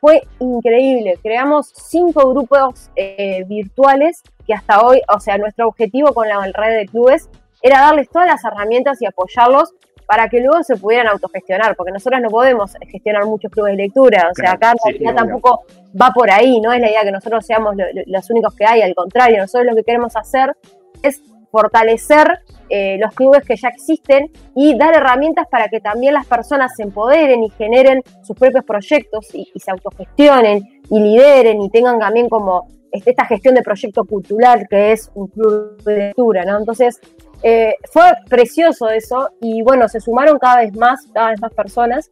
fue increíble. Creamos cinco grupos eh, virtuales que hasta hoy, o sea, nuestro objetivo con la red de clubes era darles todas las herramientas y apoyarlos para que luego se pudieran autogestionar, porque nosotros no podemos gestionar muchos clubes de lectura, o sea, acá sí, obvio. tampoco va por ahí, no es la idea que nosotros seamos lo- lo- los únicos que hay, al contrario, nosotros lo que queremos hacer es fortalecer eh, los clubes que ya existen y dar herramientas para que también las personas se empoderen y generen sus propios proyectos y, y se autogestionen y lideren y tengan también como este, esta gestión de proyecto cultural que es un club de lectura, ¿no? Entonces, eh, fue precioso eso y bueno, se sumaron cada vez más, cada vez más personas.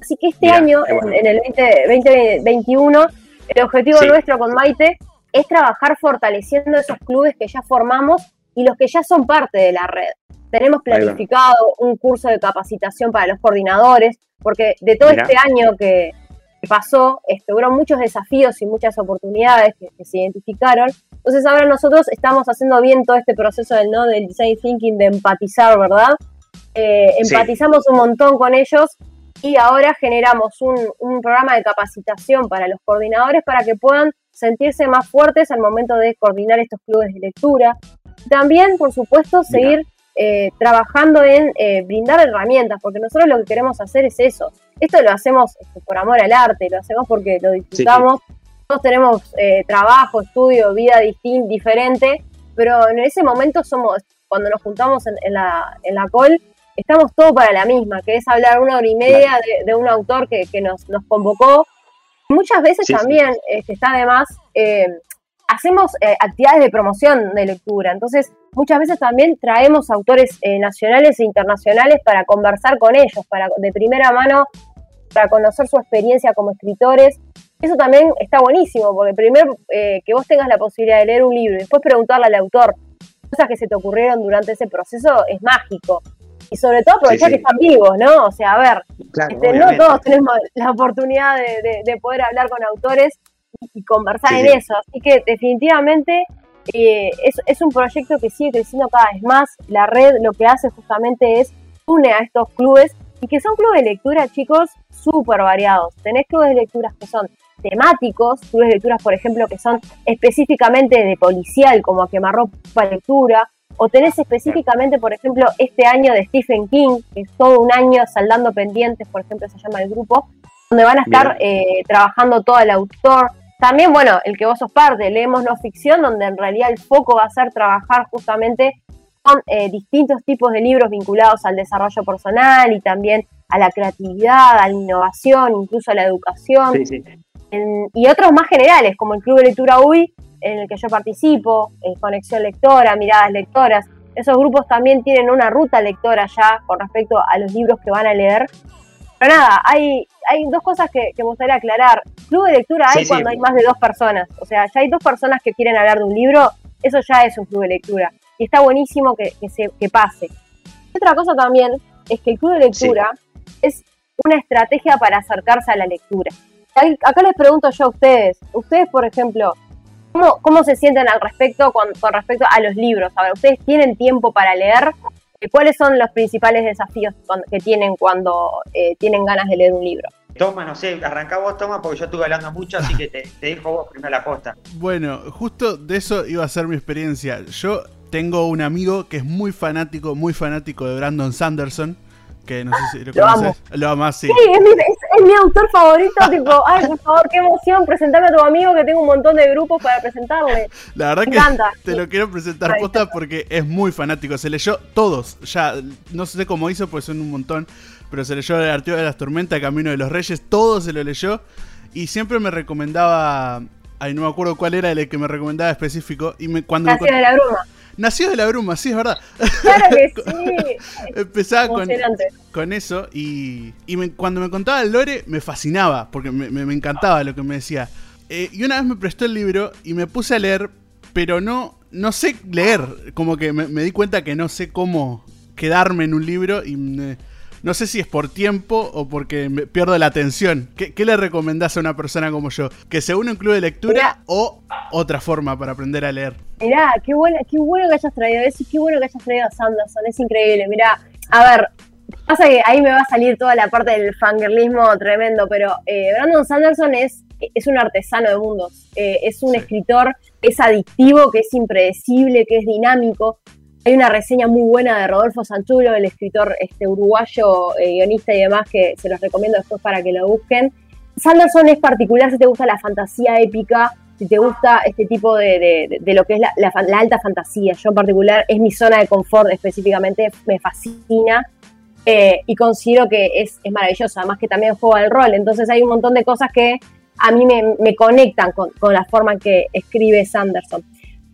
Así que este Mirá, año, bueno. en, en el 20 2021, el objetivo Sí. nuestro con Maite es trabajar fortaleciendo esos clubes que ya formamos y los que ya son parte de la red. Tenemos planificado un curso de capacitación para los coordinadores, porque de todo Mirá. este año que que pasó, este, hubo muchos desafíos y muchas oportunidades que, que se identificaron. Entonces ahora nosotros estamos haciendo bien todo este proceso del, ¿no? del design thinking, de empatizar, ¿verdad? Eh, Sí. empatizamos un montón con ellos y ahora generamos un, un programa de capacitación para los coordinadores para que puedan sentirse más fuertes al momento de coordinar estos clubes de lectura. También, por supuesto, seguir eh, trabajando en eh, brindar herramientas, porque nosotros lo que queremos hacer es eso. Esto lo hacemos este, por amor al arte, lo hacemos porque lo disfrutamos. Todos tenemos eh, trabajo, estudio, vida distin diferente, pero en ese momento somos, cuando nos juntamos en, en la, en la call, estamos todos para la misma, que es hablar una hora y media de, de un autor que, que nos, nos convocó. Muchas veces Sí, sí. también este, está además, eh, hacemos eh, actividades de promoción de lectura, entonces muchas veces también traemos autores eh, nacionales e internacionales para conversar con ellos, para de primera mano, para conocer su experiencia como escritores. Eso también está buenísimo, porque primero eh, que vos tengas la posibilidad de leer un libro y después preguntarle al autor cosas que se te ocurrieron durante ese proceso es mágico. Y sobre todo aprovechar Sí, sí. que están vivos, ¿no? O sea, a ver, Claro, este, no todos tenemos la oportunidad de, de- de poder hablar con autores y, y conversar Sí, en eso. Así que definitivamente eh, es, es un proyecto que sigue creciendo cada vez más. La red lo que hace justamente es une a estos clubes y que son clubes de lectura, chicos, súper variados. Tenés clubes de lecturas que son temáticos, clubes de lecturas, por ejemplo, que son específicamente de policial, como a quemarropa lectura, o tenés específicamente, por ejemplo, este año de Stephen King, que es todo un año saldando pendientes, por ejemplo, se llama el grupo, donde van a estar eh, trabajando todo el autor. También, bueno, el que vos sos parte, leemos no ficción, donde en realidad el foco va a ser trabajar justamente eh, distintos tipos de libros vinculados al desarrollo personal y también a la creatividad, a la innovación, incluso a la educación Sí, sí. en- y otros más generales, como el Club de Lectura UI, en el que yo participo, eh, Conexión Lectora, Miradas Lectoras. Esos grupos también tienen una ruta lectora ya con respecto a los libros que van a leer. Pero nada, hay, hay dos cosas que, me gustaría aclarar. Club de lectura hay cuando hay más de dos personas. O sea, ya hay dos personas que quieren hablar de un libro, eso ya es un club de lectura. Está buenísimo que, se, que pase. Otra cosa también es que el club de lectura es una estrategia para acercarse a la lectura. Acá les pregunto yo a ustedes, ustedes por ejemplo, ¿cómo, cómo se sienten al respecto con, respecto a los libros? A ver, ¿ustedes tienen tiempo para leer? ¿Cuáles son los principales desafíos que tienen cuando eh, tienen ganas de leer un libro? Toma, no sé, arranca vos, Toma, porque yo estuve hablando mucho, así que te, te dejo vos primero la posta. Bueno, justo de eso iba a ser mi experiencia. Yo tengo un amigo que es muy fanático, muy fanático de Brandon Sanderson que no sé si lo, conoces. Lo amas, sí. Sí, es mi, autor favorito, tipo, ay, por favor, qué emoción, presentame a tu amigo que tengo un montón de grupos para presentarle. La verdad que te lo quiero presentar posta porque es muy fanático, se leyó todos, ya, no sé cómo hizo, pues son un montón, pero se leyó El Arteo de las Tormentas, Camino de los Reyes, todo se lo leyó y siempre me recomendaba, ay, no me acuerdo cuál era el que me recomendaba específico, y me, cuando... de la bruma. Nació de la bruma, sí, es verdad. Claro que sí. Empezaba con, eso y, cuando me contaba el lore me fascinaba, porque me, encantaba lo que me decía. Eh, y una vez me prestó el libro y me puse a leer, pero no, no sé leer. Como que me, me di cuenta que no sé cómo quedarme en un libro y... No sé si es por tiempo o porque me pierdo la atención. ¿Qué, le recomendás a una persona como yo? ¿Que se une a un club de lectura o otra forma para aprender a leer? Mirá, qué bueno, qué bueno que hayas traído eso qué bueno que hayas traído a Sanderson. Es increíble. Mirá, a ver, pasa que ahí me va a salir toda la parte del fangirlismo tremendo, pero eh, Brandon Sanderson es, es un artesano de mundos. Eh, es un escritor es adictivo, que es impredecible, que es dinámico. Hay una reseña muy buena de Rodolfo Sanchulo, el escritor este, uruguayo, eh, guionista y demás, que se los recomiendo después para que lo busquen. Sanderson es particular si te gusta la fantasía épica, si te gusta este tipo de, lo que es la, alta fantasía. Yo en particular es mi zona de confort específicamente, me fascina eh, y considero que es, es maravilloso, además que también juega el rol. Entonces hay un montón de cosas que a mí me, conectan con, con, la forma en que escribe Sanderson.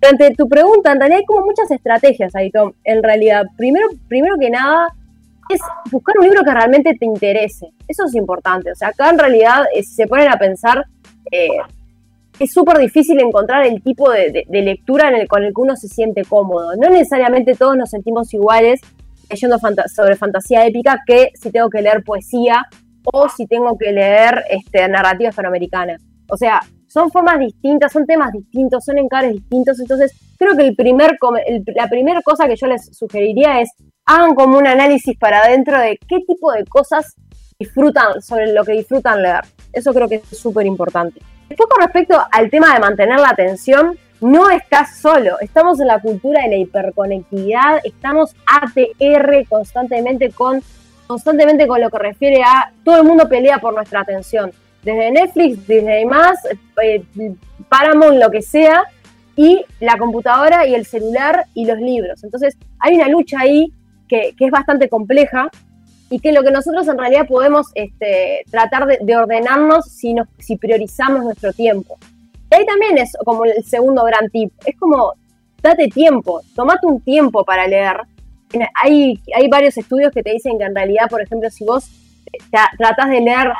Pero ante tu pregunta, en realidad hay como muchas estrategias ahí, Tom. En realidad, primero, primero que nada, es buscar un libro que realmente te interese. Eso es importante. O sea, acá en realidad, eh, si se ponen a pensar, eh, es súper difícil encontrar el tipo de, lectura en el, con el que uno se siente cómodo. No necesariamente todos nos sentimos iguales leyendo sobre fantasía épica que si tengo que leer poesía o si tengo que leer este, narrativa hispanoamericana. O sea, son formas distintas, son temas distintos, son encares distintos. Entonces, creo que el primer, la primera cosa que yo les sugeriría es hagan como un análisis para adentro de qué tipo de cosas disfrutan, sobre lo que disfrutan leer. Eso creo que es súper importante. Después, con respecto al tema de mantener la atención, no estás solo. Estamos en la cultura de la hiperconectividad, estamos ATR constantemente con constantemente con lo que refiere a todo el mundo pelea por nuestra atención desde Netflix, desde más, eh, Paramount, lo que sea, y la computadora y el celular y los libros. Entonces hay una lucha ahí que, es bastante compleja y que lo que nosotros en realidad podemos este, tratar de, ordenarnos si, si priorizamos nuestro tiempo. Y ahí también es como el segundo gran tip, es como date tiempo, tomate un tiempo para leer. Hay, hay varios estudios que te dicen que en realidad, por ejemplo, si vos tratás de leer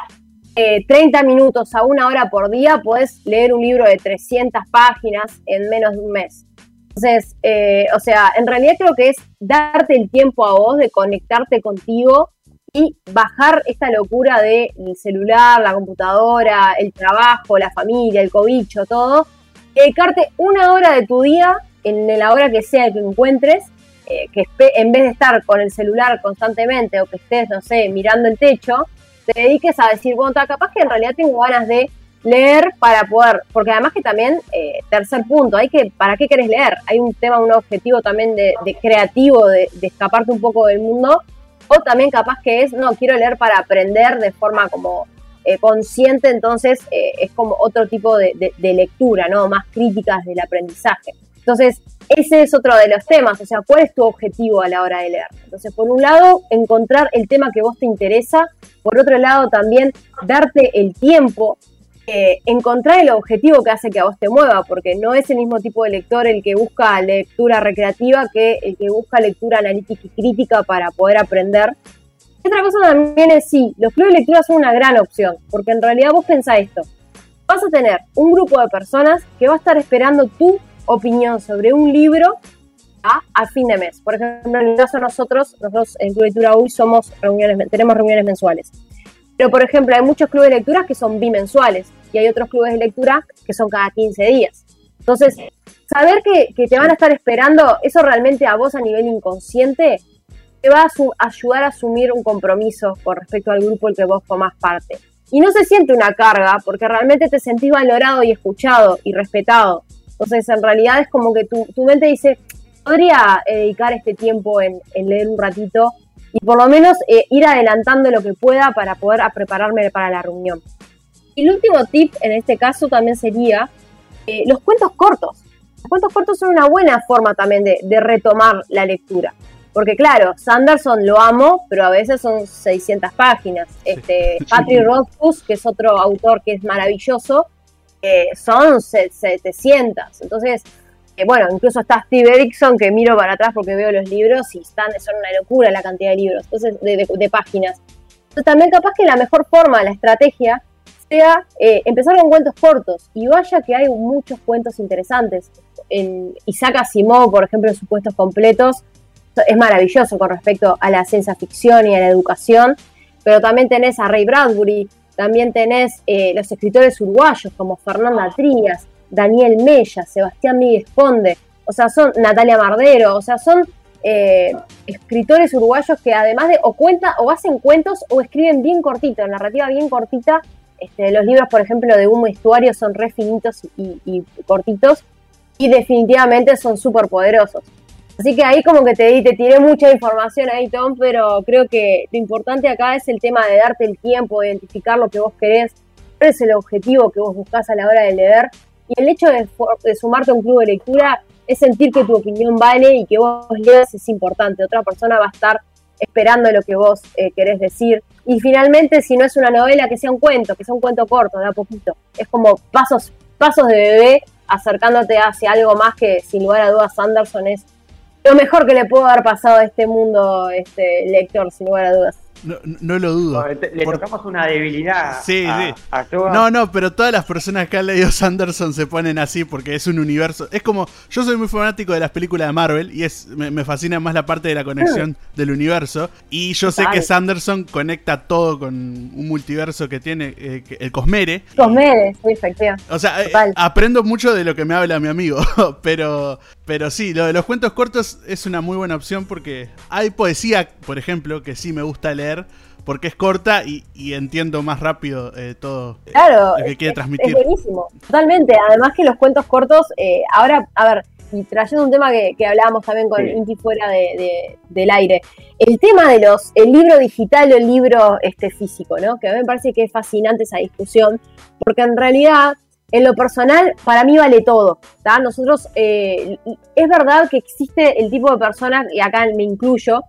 30 eh, minutos a una hora por día, puedes leer un libro de 300 páginas en menos de un mes. Entonces, eh, o sea, en realidad creo que es darte el tiempo a vos de conectarte contigo y bajar esta locura del celular, la computadora, el trabajo, la familia, el cobicho, todo. Dedicarte una hora de tu día, en la hora que sea que encuentres, eh, que en vez de estar con el celular constantemente o que estés, no sé, mirando el techo, te dediques a decir, bueno, capaz que en realidad tengo ganas de leer para poder, porque además que también, eh, tercer punto, hay que, ¿para qué querés leer? Hay un tema, un objetivo también de, creativo, de, escaparte un poco del mundo, o también capaz que es, no, quiero leer para aprender de forma como eh, consciente, entonces eh, es como otro tipo de, de, lectura, ¿no? Más críticas del aprendizaje. Entonces, ese es otro de los temas, o sea, ¿cuál es tu objetivo a la hora de leer? Entonces, por un lado, encontrar el tema que vos te interesa, por otro lado, también darte el tiempo eh, encontrar el objetivo que hace que a vos te mueva, porque no es el mismo tipo de lector el que busca lectura recreativa que el que busca lectura analítica y crítica para poder aprender. otra cosa también es sí, los clubes de lectura son una gran opción, porque en realidad vos pensás esto, vas a tener un grupo de personas que va a estar esperando tu opinión sobre un libro a, fin de mes. Por ejemplo, en el caso de nosotros, nosotros en Club Lectura hoy somos reuniones, tenemos reuniones mensuales. Pero, por ejemplo, hay muchos clubes de lectura que son bimensuales y hay otros clubes de lectura que son cada 15 días. Entonces, saber que, te van a estar esperando, eso realmente a vos a nivel inconsciente te va a ayudar a asumir un compromiso con respecto al grupo el que vos formás parte. Y no se siente una carga, porque realmente te sentís valorado y escuchado y respetado. Entonces, en realidad es como que tu, tu mente dice, podría eh, dedicar este tiempo en, leer un ratito y por lo menos eh, ir adelantando lo que pueda para poder prepararme para la reunión. Y el último tip en este caso también sería eh, los cuentos cortos. Los cuentos cortos son una buena forma también de, retomar la lectura. Porque claro, Sanderson lo amo, pero a veces son 600 páginas. Este, Patrick Rothfuss, que es otro autor que es maravilloso, son 700. Entonces, bueno, incluso está Steve Erickson, que miro para atrás porque veo los libros y están, son una locura la cantidad de libros, entonces, de, páginas. Entonces, también capaz que la mejor forma, la estrategia, sea eh, empezar con cuentos cortos. Y vaya que hay muchos cuentos interesantes. En Isaac Asimov, por ejemplo, en sus puestos completos, es maravilloso con respecto a la ciencia ficción y a la educación. Pero también tenés a Ray Bradbury, también tenés eh, los escritores uruguayos como Fernanda Trías, Daniel Mella, Sebastián Miguel Conde, o sea, son Natalia Mardero, o sea, son eh, escritores uruguayos que además de o cuenta o hacen cuentos o escriben bien cortito, narrativa bien cortita. Este, los libros, por ejemplo, de Humo Estuario son re finitos y, cortitos y definitivamente son súper poderosos. Así que ahí como que te, te tiré mucha información ahí, Tom, pero creo que lo importante acá es el tema de darte el tiempo, de identificar lo que vos querés, cuál es el objetivo que vos buscás a la hora de leer y el hecho de, sumarte a un club de lectura es sentir que tu opinión vale y que vos leas es importante. Otra persona va a estar esperando lo que vos eh, querés decir. Y finalmente, si no es una novela, que sea un cuento, que sea un cuento corto, de a poquito. Es como pasos, pasos de bebé acercándote hacia algo más que, sin lugar a dudas, Anderson es lo mejor que le puedo haber pasado a este mundo, este lector, sin lugar a dudas. No, no lo dudo. le tocamos una debilidad. Sí, sí. No, no, pero todas las personas que han leído Sanderson se ponen así porque es un universo. Es como. Yo soy muy fanático de las películas de Marvel y es me, fascina más la parte de la conexión del universo. Y yo sé que Sanderson conecta todo con un multiverso que tiene eh, el Cosmere. Cosmere, sí, efectivamente. O sea, eh, aprendo mucho de lo que me habla mi amigo. pero, pero sí, lo de los cuentos cortos es una muy buena opción porque hay poesía, por ejemplo, que sí me gusta leer porque es corta y, entiendo más rápido eh, todo claro, lo que quiere transmitir. Es buenísimo, totalmente. Además que los cuentos cortos, eh, ahora, a ver, y trayendo un tema que, hablábamos también con Inti fuera del aire, el tema de los, el libro digital o el libro este, físico, ¿no? Que a mí me parece que es fascinante esa discusión, porque en realidad en lo personal, para mí vale todo. Nosotros, es verdad que existe el tipo de personas, y acá me incluyo,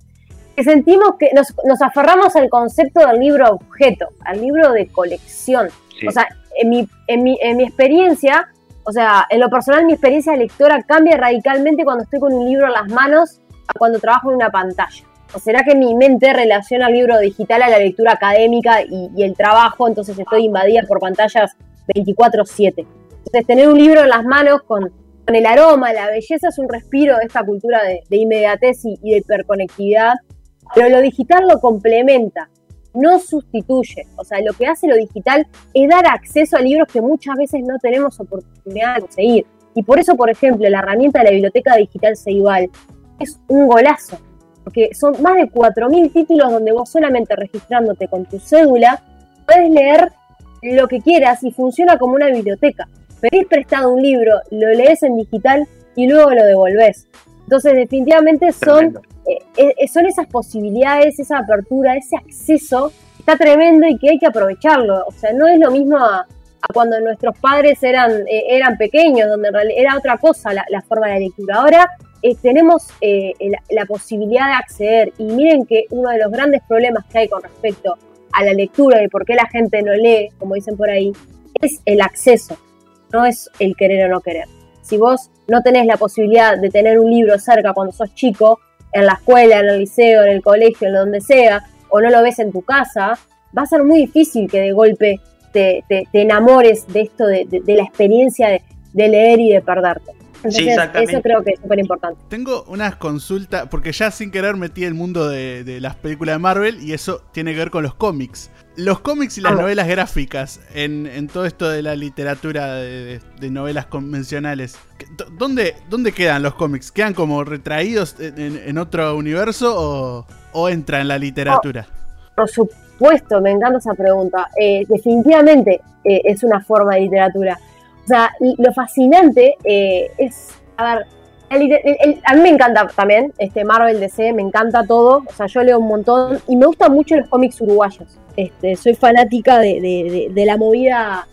sentimos que nos, aferramos al concepto del libro objeto, al libro de colección. O sea, en mi, en, mi, en mi experiencia, o sea, en lo personal mi experiencia de lectora cambia radicalmente cuando estoy con un libro en las manos a cuando trabajo en una pantalla. ¿O será que mi mente relaciona el libro digital a la lectura académica y, el trabajo, entonces estoy invadida por pantallas 24/7? Entonces, tener un libro en las manos con, el aroma, la belleza, es un respiro de esta cultura de, inmediatez y, y de hiperconectividad pero lo digital lo complementa, no sustituye. O sea, lo que hace lo digital es dar acceso a libros que muchas veces no tenemos oportunidad de conseguir. Y por eso, por ejemplo, la herramienta de la biblioteca digital Ceibal es un golazo, porque son más de 4.000 títulos donde vos solamente registrándote con tu cédula puedes leer lo que quieras y funciona como una biblioteca. Pedís prestado un libro, lo lees en digital y luego lo devolvés. Entonces, definitivamente son eh, eh, son esas posibilidades, esa apertura, ese acceso, está tremendo y que hay que aprovecharlo. O sea, no es lo mismo a, cuando nuestros padres eran, eh, eran pequeños, donde era otra cosa la, forma de lectura. Ahora tenemos la, posibilidad de acceder y miren que uno de los grandes problemas que hay con respecto a la lectura y por qué la gente no lee, como dicen por ahí, es el acceso, no es el querer o no querer. Si vos no tenés la posibilidad de tener un libro cerca cuando sos chico, en la escuela, en el liceo, en el colegio, en donde sea, o no lo ves en tu casa, va a ser muy difícil que de golpe te, enamores de esto, de, la experiencia de, leer y de perderte. Entonces, eso creo que es súper importante. Tengo unas consultas, porque ya sin querer metí el mundo de, las películas de Marvel y eso tiene que ver con los cómics. Los cómics y las novelas gráficas en, todo esto de la literatura de, novelas convencionales, ¿dónde, ¿dónde quedan los cómics? ¿Quedan como retraídos en, otro universo o, o entra en la literatura? por supuesto, me encanta esa pregunta. Eh, definitivamente eh, es una forma de literatura. O sea, lo fascinante eh, es, a ver, a mí me encanta también este Marvel DC, me encanta todo, o sea, yo leo un montón y me gustan mucho los cómics uruguayos. Este, soy fanática de, la movida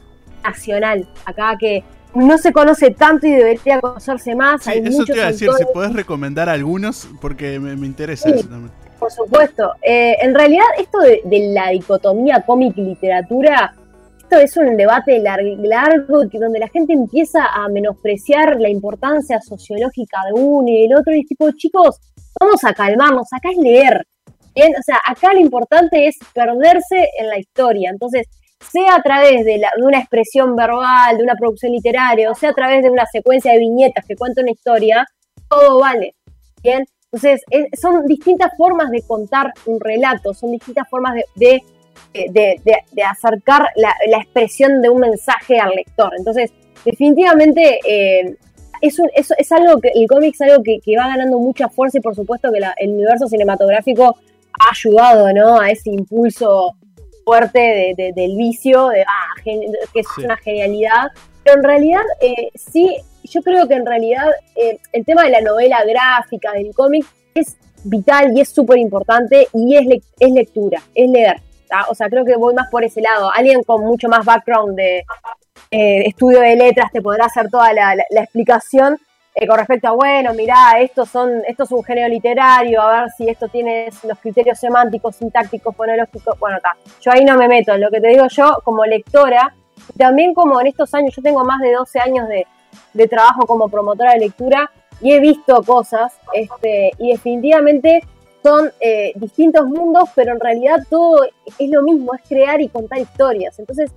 nacional, acá que no se conoce tanto y debería conocerse más. eso te iba a decir, si puedes recomendar algunos, porque me, interesa eso también. Por supuesto. Eh, en realidad, esto de, la dicotomía cómic y literatura, esto es un debate largo, donde la gente empieza a menospreciar la importancia sociológica de uno y del otro, y es tipo, chicos, vamos a calmarnos, acá es leer. O sea, acá lo importante es perderse en la historia. Entonces, sea a través de, de, una expresión verbal, de una producción literaria, o sea a través de una secuencia de viñetas que cuenta una historia, todo vale. Bien, entonces, son distintas formas de contar un relato, son distintas formas de, acercar la, expresión de un mensaje al lector. Entonces, definitivamente eh, es, es, algo que el cómic es algo que, va ganando mucha fuerza y por supuesto que el universo cinematográfico ha ayudado ¿no? a ese impulso fuerte del vicio, de, ah, que es una genialidad. Pero en realidad, eh, sí yo creo que en realidad eh, el tema de la novela gráfica, del cómic, es vital y es súper importante y es, es lectura, es leer. O sea, creo que voy más por ese lado. Alguien con mucho más background de eh, estudio de letras te podrá hacer toda la, explicación eh, con respecto a, bueno, mirá, esto, son, esto es un género literario, a ver si esto tiene los criterios semánticos, sintácticos, fonológicos. Bueno, está. Yo ahí no me meto. Lo que te digo yo, como lectora, también como en estos años, yo tengo más de 12 años de, de trabajo como promotora de lectura y he visto cosas este, y definitivamente son eh, distintos mundos, pero en realidad todo es lo mismo, es crear y contar historias. Entonces,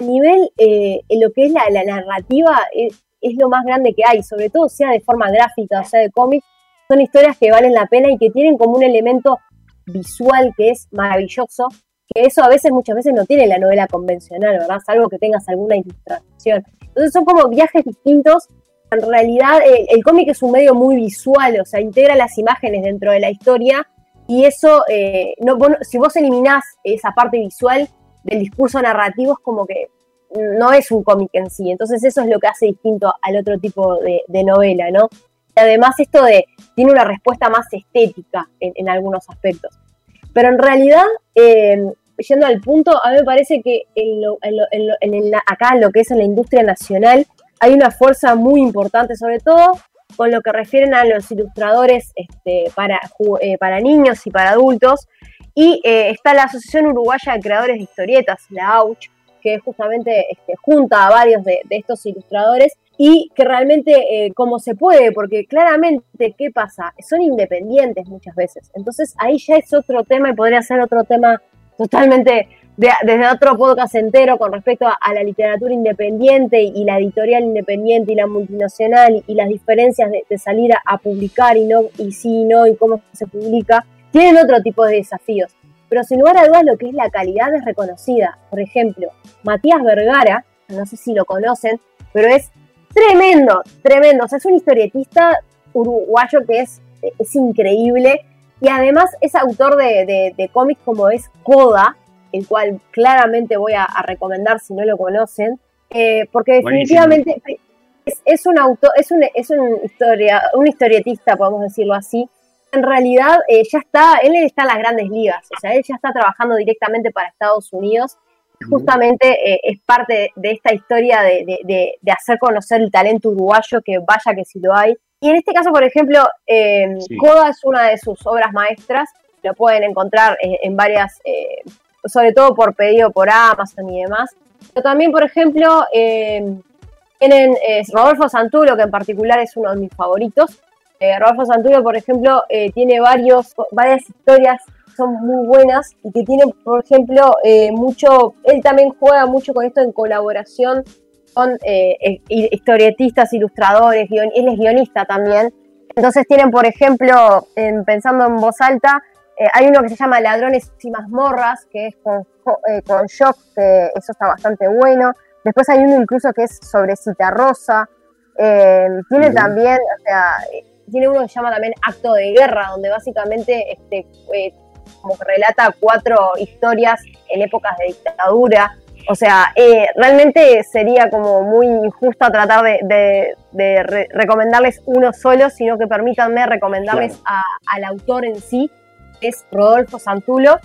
a nivel, eh, en lo que es la, narrativa, es, lo más grande que hay, sobre todo sea de forma gráfica, sea de cómic, son historias que valen la pena y que tienen como un elemento visual que es maravilloso, que eso a veces, muchas veces no tiene la novela convencional, ¿verdad? Salvo que tengas alguna ilustración. Entonces son como viajes distintos. En realidad el cómic es un medio muy visual, o sea, integra las imágenes dentro de la historia y eso, eh, no, si vos eliminás esa parte visual del discurso narrativo es como que no es un cómic en sí. Entonces eso es lo que hace distinto al otro tipo de, novela, ¿no? Y además esto de, tiene una respuesta más estética en, algunos aspectos. Pero en realidad, eh, yendo al punto, a mí me parece que en acá en lo que es en la industria nacional hay una fuerza muy importante, sobre todo con lo que refieren a los ilustradores este, para, eh, para niños y para adultos. Y eh, está la Asociación Uruguaya de Creadores de Historietas, la AUCH, que justamente este, junta a varios de, estos ilustradores y que realmente eh, como se puede, porque claramente, ¿qué pasa? Son independientes muchas veces. Entonces ahí ya es otro tema y podría ser otro tema totalmente desde otro podcast entero con respecto a, la literatura independiente y la editorial independiente y la multinacional y, las diferencias de, salir a, publicar y no y sí no y cómo se publica, tienen otro tipo de desafíos. Pero sin lugar a dudas lo que es la calidad es reconocida. Por ejemplo, Matías Vergara, no sé si lo conocen, pero es tremendo, tremendo. O sea, es un historietista uruguayo que es, es increíble y además es autor de, cómics como es Coda, el cual claramente voy a, recomendar si no lo conocen, eh, porque definitivamente es, un autor, es un, es un, historia, un historietista, podemos decirlo así. En realidad eh, ya está, él está en las grandes ligas, o sea, él ya está trabajando directamente para Estados Unidos. Justamente eh, es parte de, esta historia de, hacer conocer el talento uruguayo, que vaya que si lo hay, y en este caso, por ejemplo, Coda es una de sus obras maestras, lo pueden encontrar en varias, sobre todo por pedido por Amazon y demás. Pero también, por ejemplo, eh, tienen eh, Rodolfo Santulo, que en particular es uno de mis favoritos. Eh, Rodolfo Santulo, por ejemplo, tiene varios, varias historias que son muy buenas y que tiene, por ejemplo, mucho, él también juega mucho con esto en colaboración con historietistas, ilustradores, él es guionista también. Entonces tienen, por ejemplo, pensando en voz alta, eh, hay uno que se llama Ladrones y mazmorras, que es con, eh, con Shock, que eso está bastante bueno. Después hay uno incluso que es sobre Cita Rosa. Eh, tiene también, o sea, tiene uno que se llama también Acto de Guerra, donde básicamente este, como que relata cuatro historias en épocas de dictadura. O sea, realmente sería como muy injusto tratar de, recomendarles uno solo, sino que permítanme recomendarles al autor en sí, es Rodolfo Santulo.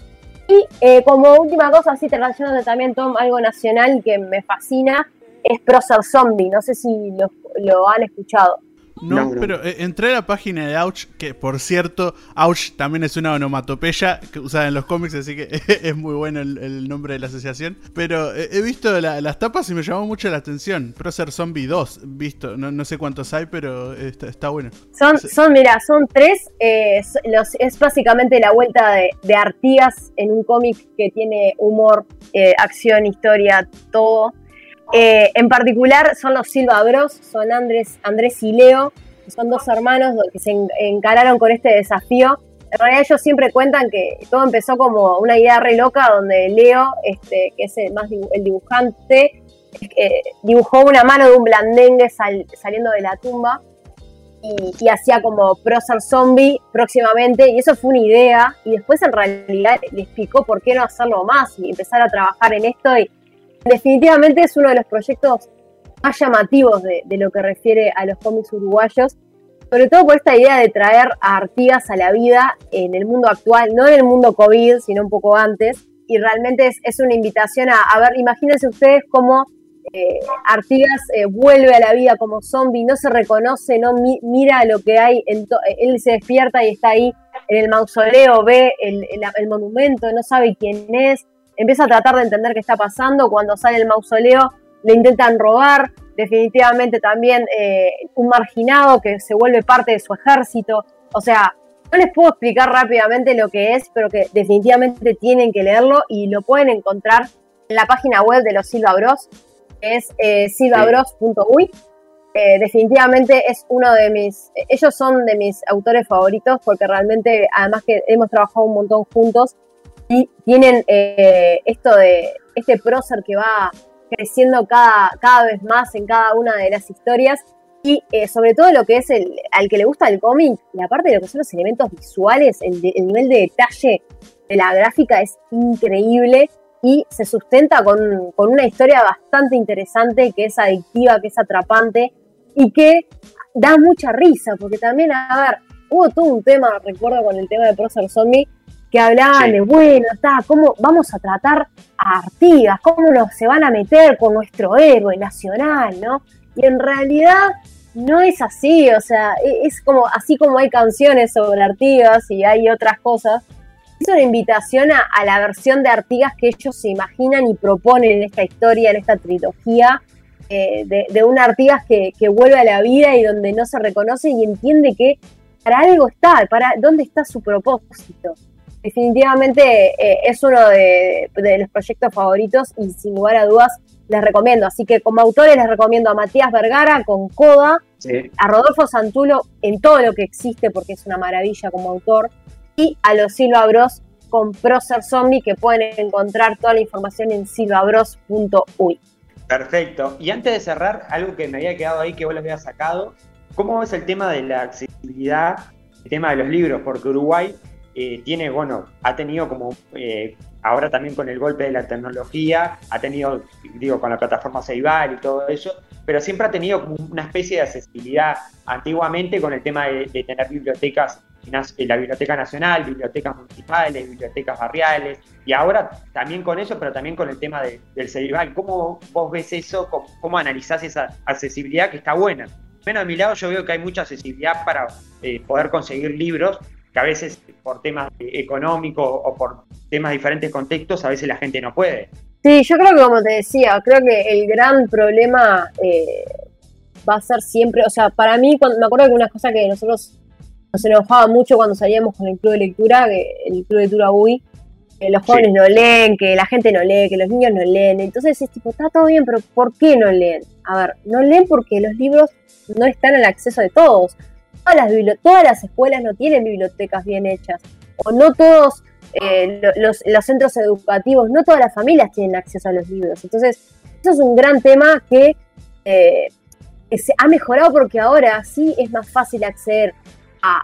Y eh, como última cosa, así te relacionando también, Tom, algo nacional que me fascina, es Procer Zombie. No sé si lo han escuchado. No, pero eh, entré a la página de Ouch, que por cierto, Ouch también es una onomatopeya que usada en los cómics, así que es muy bueno el, nombre de la asociación. Pero eh, he visto las tapas y me llamó mucho la atención. Procer Zombie 2, visto, no, sé cuántos hay, pero está, bueno. Son, son, mira, son tres. Eh, los, es básicamente la vuelta de, de Artigas en un cómic que tiene humor, acción, historia, todo. Eh, en particular son los Silva Bros, son Andrés, Andrés y Leo, que son dos hermanos que se encararon con este desafío. En realidad ellos siempre cuentan que todo empezó como una idea re loca donde Leo, este, que es el, más el dibujante, eh, dibujó una mano de un blandengue saliendo de la tumba y, hacía como Procer Zombie próximamente y eso fue una idea y después en realidad le explicó por qué no hacerlo más y empezar a trabajar en esto y definitivamente es uno de los proyectos más llamativos de, lo que refiere a los cómics uruguayos, sobre todo por esta idea de traer a Artigas a la vida en el mundo actual, no en el mundo COVID, sino un poco antes, y realmente es, una invitación a, ver, imagínense ustedes cómo eh, Artigas eh, vuelve a la vida como zombie, no se reconoce, no mira lo que hay, él se despierta y está ahí en el mausoleo, ve el monumento, no sabe quién es, empieza a tratar de entender qué está pasando, cuando sale el mausoleo le intentan robar, definitivamente también eh, un marginado que se vuelve parte de su ejército, o sea, no les puedo explicar rápidamente lo que es, pero que definitivamente tienen que leerlo y lo pueden encontrar en la página web de los Silva Bros, que es eh, silvabros.uy. Eh, definitivamente es uno de mis, ellos son de mis autores favoritos porque realmente, además que hemos trabajado un montón juntos, y tienen eh, esto de este prócer que va creciendo cada, cada vez más en cada una de las historias y eh, sobre todo lo que es el, al que le gusta el cómic, la parte de lo que son los elementos visuales, el, nivel de detalle de la gráfica es increíble y se sustenta con, con, una historia bastante interesante que es adictiva, que es atrapante y que da mucha risa, porque también, a ver, hubo todo un tema, recuerdo con el tema de Prócer Zombie, que hablaban de, bueno, está, ¿cómo vamos a tratar a Artigas? ¿Cómo nos se van a meter con nuestro héroe nacional, no? Y en realidad no es así, o sea, e, es como, así como hay canciones sobre Artigas y hay otras cosas, es una invitación a, la versión de Artigas que ellos se imaginan y proponen en esta historia, en esta trilogía, eh, de, de, un Artigas que, que, vuelve a la vida y donde no se reconoce y entiende que para algo está, para dónde está su propósito definitivamente eh, es uno de, los proyectos favoritos y sin lugar a dudas les recomiendo. Así que como autores les recomiendo a Matías Vergara con Coda, a Rodolfo Santulo en todo lo que existe porque es una maravilla como autor, y a los Silva Bros con Procer Zombie que pueden encontrar toda la información en silvabros.uy. Perfecto. Y antes de cerrar, algo que me había quedado ahí que vos lo habías sacado, ¿cómo ves el tema de la accesibilidad, el tema de los libros? Porque Uruguay eh, tiene, bueno, ha tenido como, eh, ahora también con el golpe de la tecnología, ha tenido, digo, con la plataforma Ceibal y todo eso, pero siempre ha tenido como una especie de accesibilidad antiguamente con el tema de, tener bibliotecas, la Biblioteca Nacional, bibliotecas municipales, bibliotecas barriales, y ahora también con eso, pero también con el tema del Ceibal. ¿Cómo vos ves eso? ¿Cómo, analizás esa accesibilidad que está buena? Menos de mi lado yo veo que hay mucha accesibilidad para eh, poder conseguir libros, que a veces por temas económicos o por temas de diferentes contextos, a veces la gente no puede. Sí, yo creo que como te decía, creo que el gran problema eh, va a ser siempre, o sea, para mí, cuando, me acuerdo que una cosa que nosotros nos enojaba mucho cuando salíamos con el club de lectura, que el club de lectura UI, que los jóvenes no leen, que la gente no lee, que los niños no leen. Entonces es tipo, está todo bien, pero ¿por qué no leen? A ver, no leen porque los libros no están al acceso de todos. Todas las, todas las escuelas no tienen bibliotecas bien hechas. O no todos eh, los, centros educativos, no todas las familias tienen acceso a los libros. Entonces, eso es un gran tema que, eh, se ha mejorado porque ahora sí es más fácil acceder a,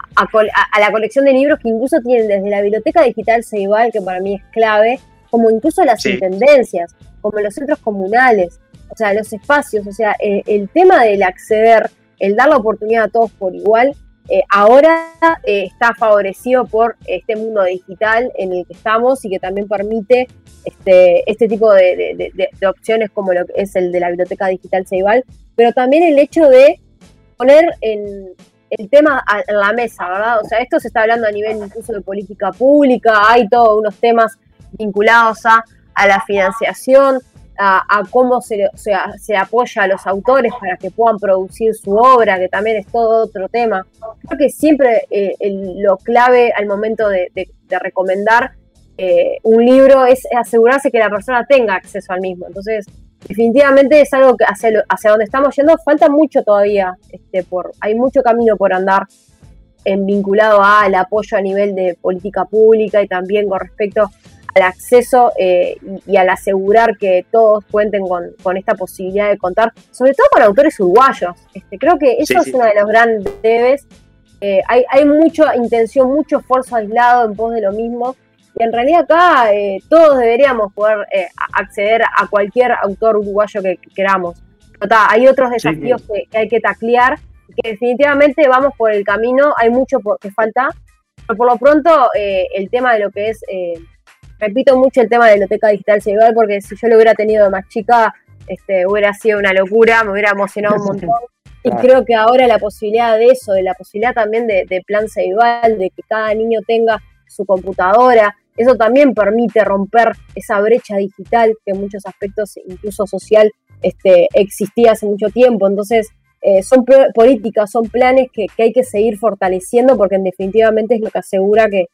la colección de libros que incluso tienen desde la Biblioteca Digital Ceibal, que para mí es clave, como incluso las intendencias, como los centros comunales, o sea, los espacios, o sea, el tema del acceder, el dar la oportunidad a todos por igual, eh, ahora eh, está favorecido por este mundo digital en el que estamos y que también permite este, este tipo de, opciones como lo que es el de la biblioteca digital Ceibal, pero también el hecho de poner en el tema en la mesa, ¿verdad? O sea, esto se está hablando a nivel incluso de política pública, hay todos unos temas vinculados a, a la financiación, a, cómo se, se apoya a los autores para que puedan producir su obra, que también es todo otro tema. Creo que siempre eh, lo clave al momento de, recomendar eh, un libro es asegurarse que la persona tenga acceso al mismo. Entonces, definitivamente es algo que hacia, hacia donde estamos yendo falta mucho todavía, este, por, hay mucho camino por andar en vinculado al apoyo a nivel de política pública y también con respecto al acceso eh, y, al asegurar que todos cuenten con, esta posibilidad de contar, sobre todo con autores uruguayos. Este, creo que eso es uno de los grandes debes. Eh, hay, hay mucha intención, mucho esfuerzo aislado en pos de lo mismo. Y en realidad acá eh, todos deberíamos poder acceder a cualquier autor uruguayo que, queramos. hay otros desafíos que, hay que taclear, que definitivamente vamos por el camino, hay mucho por, que falta, pero por lo pronto el tema de lo que es repito mucho el tema de la biblioteca digital Ceibal porque si yo lo hubiera tenido de más chica, este, hubiera sido una locura, me hubiera emocionado un montón. Y creo que ahora la posibilidad de eso, de la posibilidad también de, plan Ceibal, de que cada niño tenga su computadora, eso también permite romper esa brecha digital que en muchos aspectos, incluso social, este, existía hace mucho tiempo. Entonces, eh, son políticas, son planes que, que, hay que seguir fortaleciendo porque definitivamente es lo que asegura que,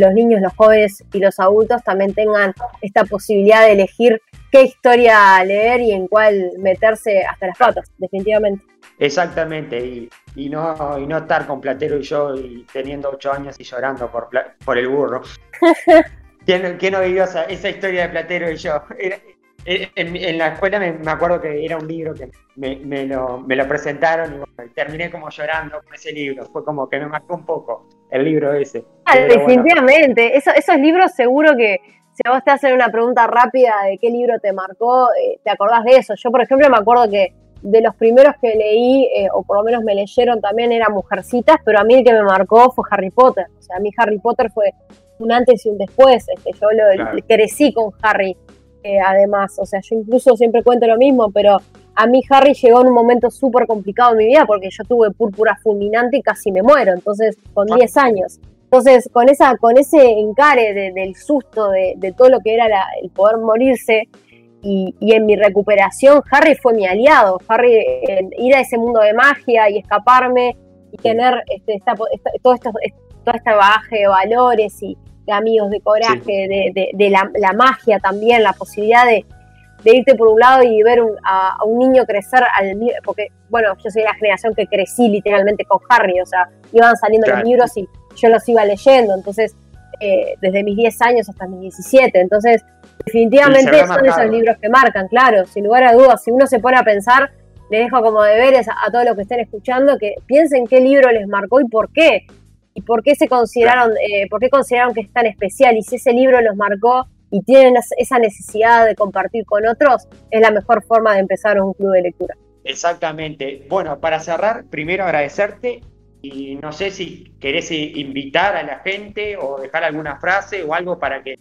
los niños, los jóvenes y los adultos también tengan esta posibilidad de elegir qué historia leer y en cuál meterse hasta las patas, definitivamente. Exactamente, y, no, y no estar con Platero y yo y teniendo ocho años y llorando por, por el burro. ¿Quién, no vivió esa, historia de Platero y yo? en, la escuela me, acuerdo que era un libro que me, lo, presentaron y terminé como llorando con ese libro. Fue como que me marcó un poco el libro ese. Ah, definitivamente. esos libros seguro que si a vos te hacen una pregunta rápida de qué libro te marcó, eh, te acordás de eso. Yo, por ejemplo, me acuerdo que de los primeros que leí, eh, o por lo menos me leyeron también, eran Mujercitas, pero a mí el que me marcó fue Harry Potter. O sea, a mí Harry Potter fue un antes y un después. Este, yo lo, crecí con Harry, eh, además. O sea, yo incluso siempre cuento lo mismo, pero a mí Harry llegó en un momento súper complicado en mi vida porque yo tuve púrpura fulminante y casi me muero, entonces con 10 ah. años. Entonces, con, esa, con ese encare del susto de, todo lo que era el poder morirse y, en mi recuperación, Harry fue mi aliado. Harry, ir a ese mundo de magia y escaparme y tener este, todo, esto, todo este bagaje de valores y de amigos, de coraje, de, la, magia también, la posibilidad de, de irte por un lado y ver a, un niño crecer al porque bueno, yo soy la generación que crecí literalmente con Harry, o sea, iban saliendo los libros y yo los iba leyendo, entonces eh, desde mis 10 años hasta mis 17, entonces definitivamente son esos libros que marcan, claro, sin lugar a dudas, si uno se pone a pensar, le dejo como deberes a, todos los que estén escuchando que piensen qué libro les marcó y por qué, y por qué se consideraron, eh, por qué consideraron que es tan especial, y si ese libro los marcó y tienen esa necesidad de compartir con otros, es la mejor forma de empezar un club de lectura. Exactamente. Bueno, para cerrar, primero agradecerte y no sé si querés invitar a la gente o dejar alguna frase o algo para que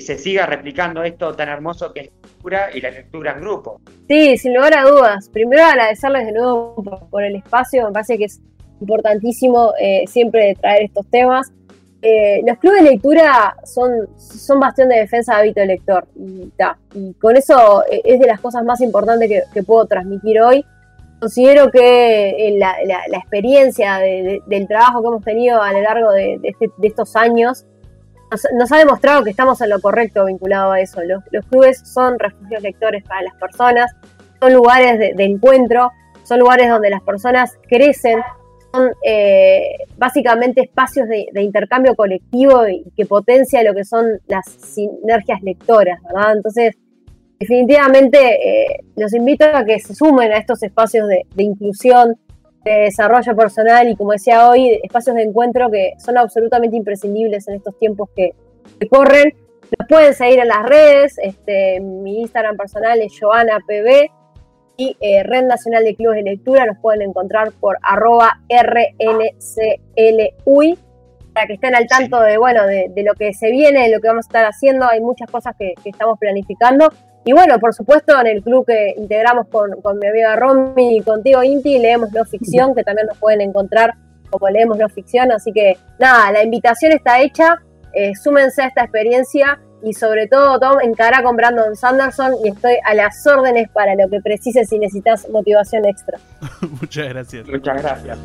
se siga replicando esto tan hermoso que es la lectura y la lectura en grupo. Sí, sin lugar a dudas. Primero agradecerles de nuevo por, el espacio, me parece que es importantísimo eh, siempre traer estos temas eh, los clubes de lectura son, son bastión de defensa de hábito lector. Y, y con eso eh, es de las cosas más importantes que, puedo transmitir hoy. Considero que eh, la, experiencia del trabajo que hemos tenido a lo largo de, este, estos años nos, ha demostrado que estamos en lo correcto vinculado a eso. Los, clubes son refugios lectores para las personas, son lugares de encuentro, son lugares donde las personas crecen, eh, básicamente espacios de, intercambio colectivo y que potencia lo que son las sinergias lectoras, ¿verdad? Entonces, definitivamente eh, los invito a que se sumen a estos espacios de, inclusión, de desarrollo personal y, como decía hoy, espacios de encuentro que son absolutamente imprescindibles en estos tiempos que, corren. Los pueden seguir en las redes, este, mi Instagram personal es joannapb y eh, Red Nacional de Clubes de Lectura. Nos pueden encontrar por arroba RNCLUI para que estén al tanto de, bueno, de, lo que se viene, de lo que vamos a estar haciendo. Hay muchas cosas que, estamos planificando. Y bueno, por supuesto, en el club que integramos con, mi amiga Romy y contigo, Inti, leemos no ficción, que también nos pueden encontrar como leemos no ficción. Así que nada, la invitación está hecha. Eh, súmense a esta experiencia y sobre todo Tom encara con Brandon Sanderson y estoy a las órdenes para lo que precises si necesitas motivación extra. Muchas gracias. Muchas gracias.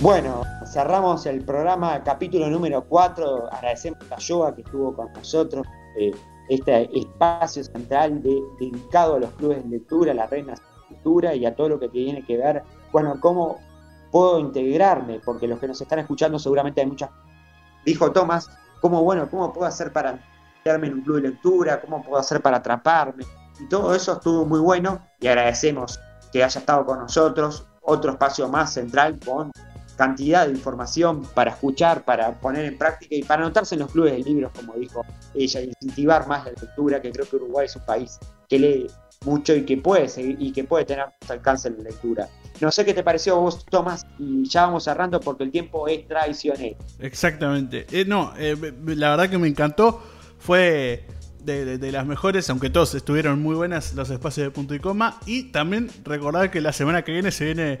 Bueno, cerramos el programa, capítulo número 4. Agradecemos a Yoga que estuvo con nosotros. Eh, este espacio central dedicado a los clubes de lectura, a la reina de lectura y a todo lo que tiene que ver, bueno, cómo puedo integrarme, porque los que nos están escuchando seguramente hay muchas, dijo Tomás, cómo, bueno, cómo puedo hacer para integrarme en un club de lectura, cómo puedo hacer para atraparme, y todo eso estuvo muy bueno y agradecemos que haya estado con nosotros, otro espacio más central con cantidad de información para escuchar, para poner en práctica y para anotarse en los clubes de libros, como dijo ella, incentivar más la lectura, que creo que Uruguay es un país que lee mucho y que puede seguir, y que puede tener alcance en la lectura. No sé qué te pareció vos, Tomás, y ya vamos cerrando porque el tiempo es traicionero. Exactamente. Eh, no, eh, la verdad que me encantó. Fue de, de, las mejores, aunque todos estuvieron muy buenas los espacios de punto y coma. Y también recordar que la semana que viene se viene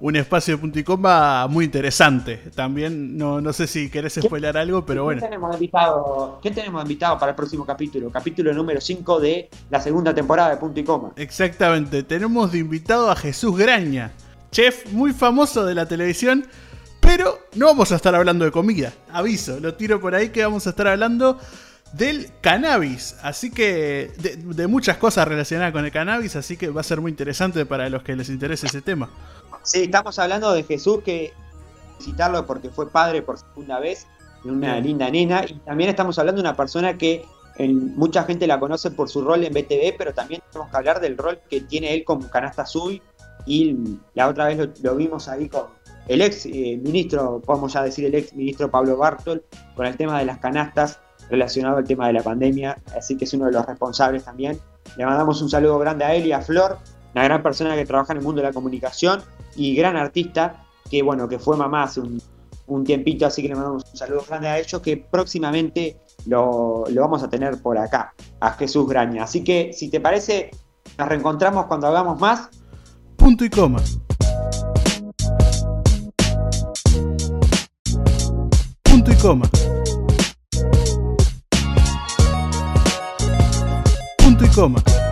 un espacio de punto y coma muy interesante. También, no, no sé si querés spoiler algo, pero bueno. ¿qué tenemos, invitado, ¿Qué tenemos invitado para el próximo capítulo? Capítulo número 5 de la segunda temporada de punto y coma. Exactamente, tenemos de invitado a Jesús Graña, chef muy famoso de la televisión. Pero no vamos a estar hablando de comida, aviso, lo tiro por ahí que vamos a estar hablando del cannabis. Así que de, de, muchas cosas relacionadas con el cannabis, así que va a ser muy interesante para los que les interese ese tema. Sí, estamos hablando de Jesús que visitarlo porque fue padre por segunda vez de una linda nena. Y también estamos hablando de una persona que mucha gente la conoce por su rol en BTV, pero también tenemos que hablar del rol que tiene él como canasta azul. Y la otra vez lo, vimos ahí con el ex eh, ministro, podemos ya decir el ex ministro Pablo Bartol, con el tema de las canastas relacionado al tema de la pandemia, así que es uno de los responsables también. Le mandamos un saludo grande a él y a Flor, una gran persona que trabaja en el mundo de la comunicación y gran artista que bueno, que fue mamá hace un, tiempito, así que le mandamos un saludo grande a ellos que próximamente lo, vamos a tener por acá, a Jesús Graña. Así que si te parece, nos reencontramos cuando hagamos más. Punto y coma. Punto y coma. Punto y coma.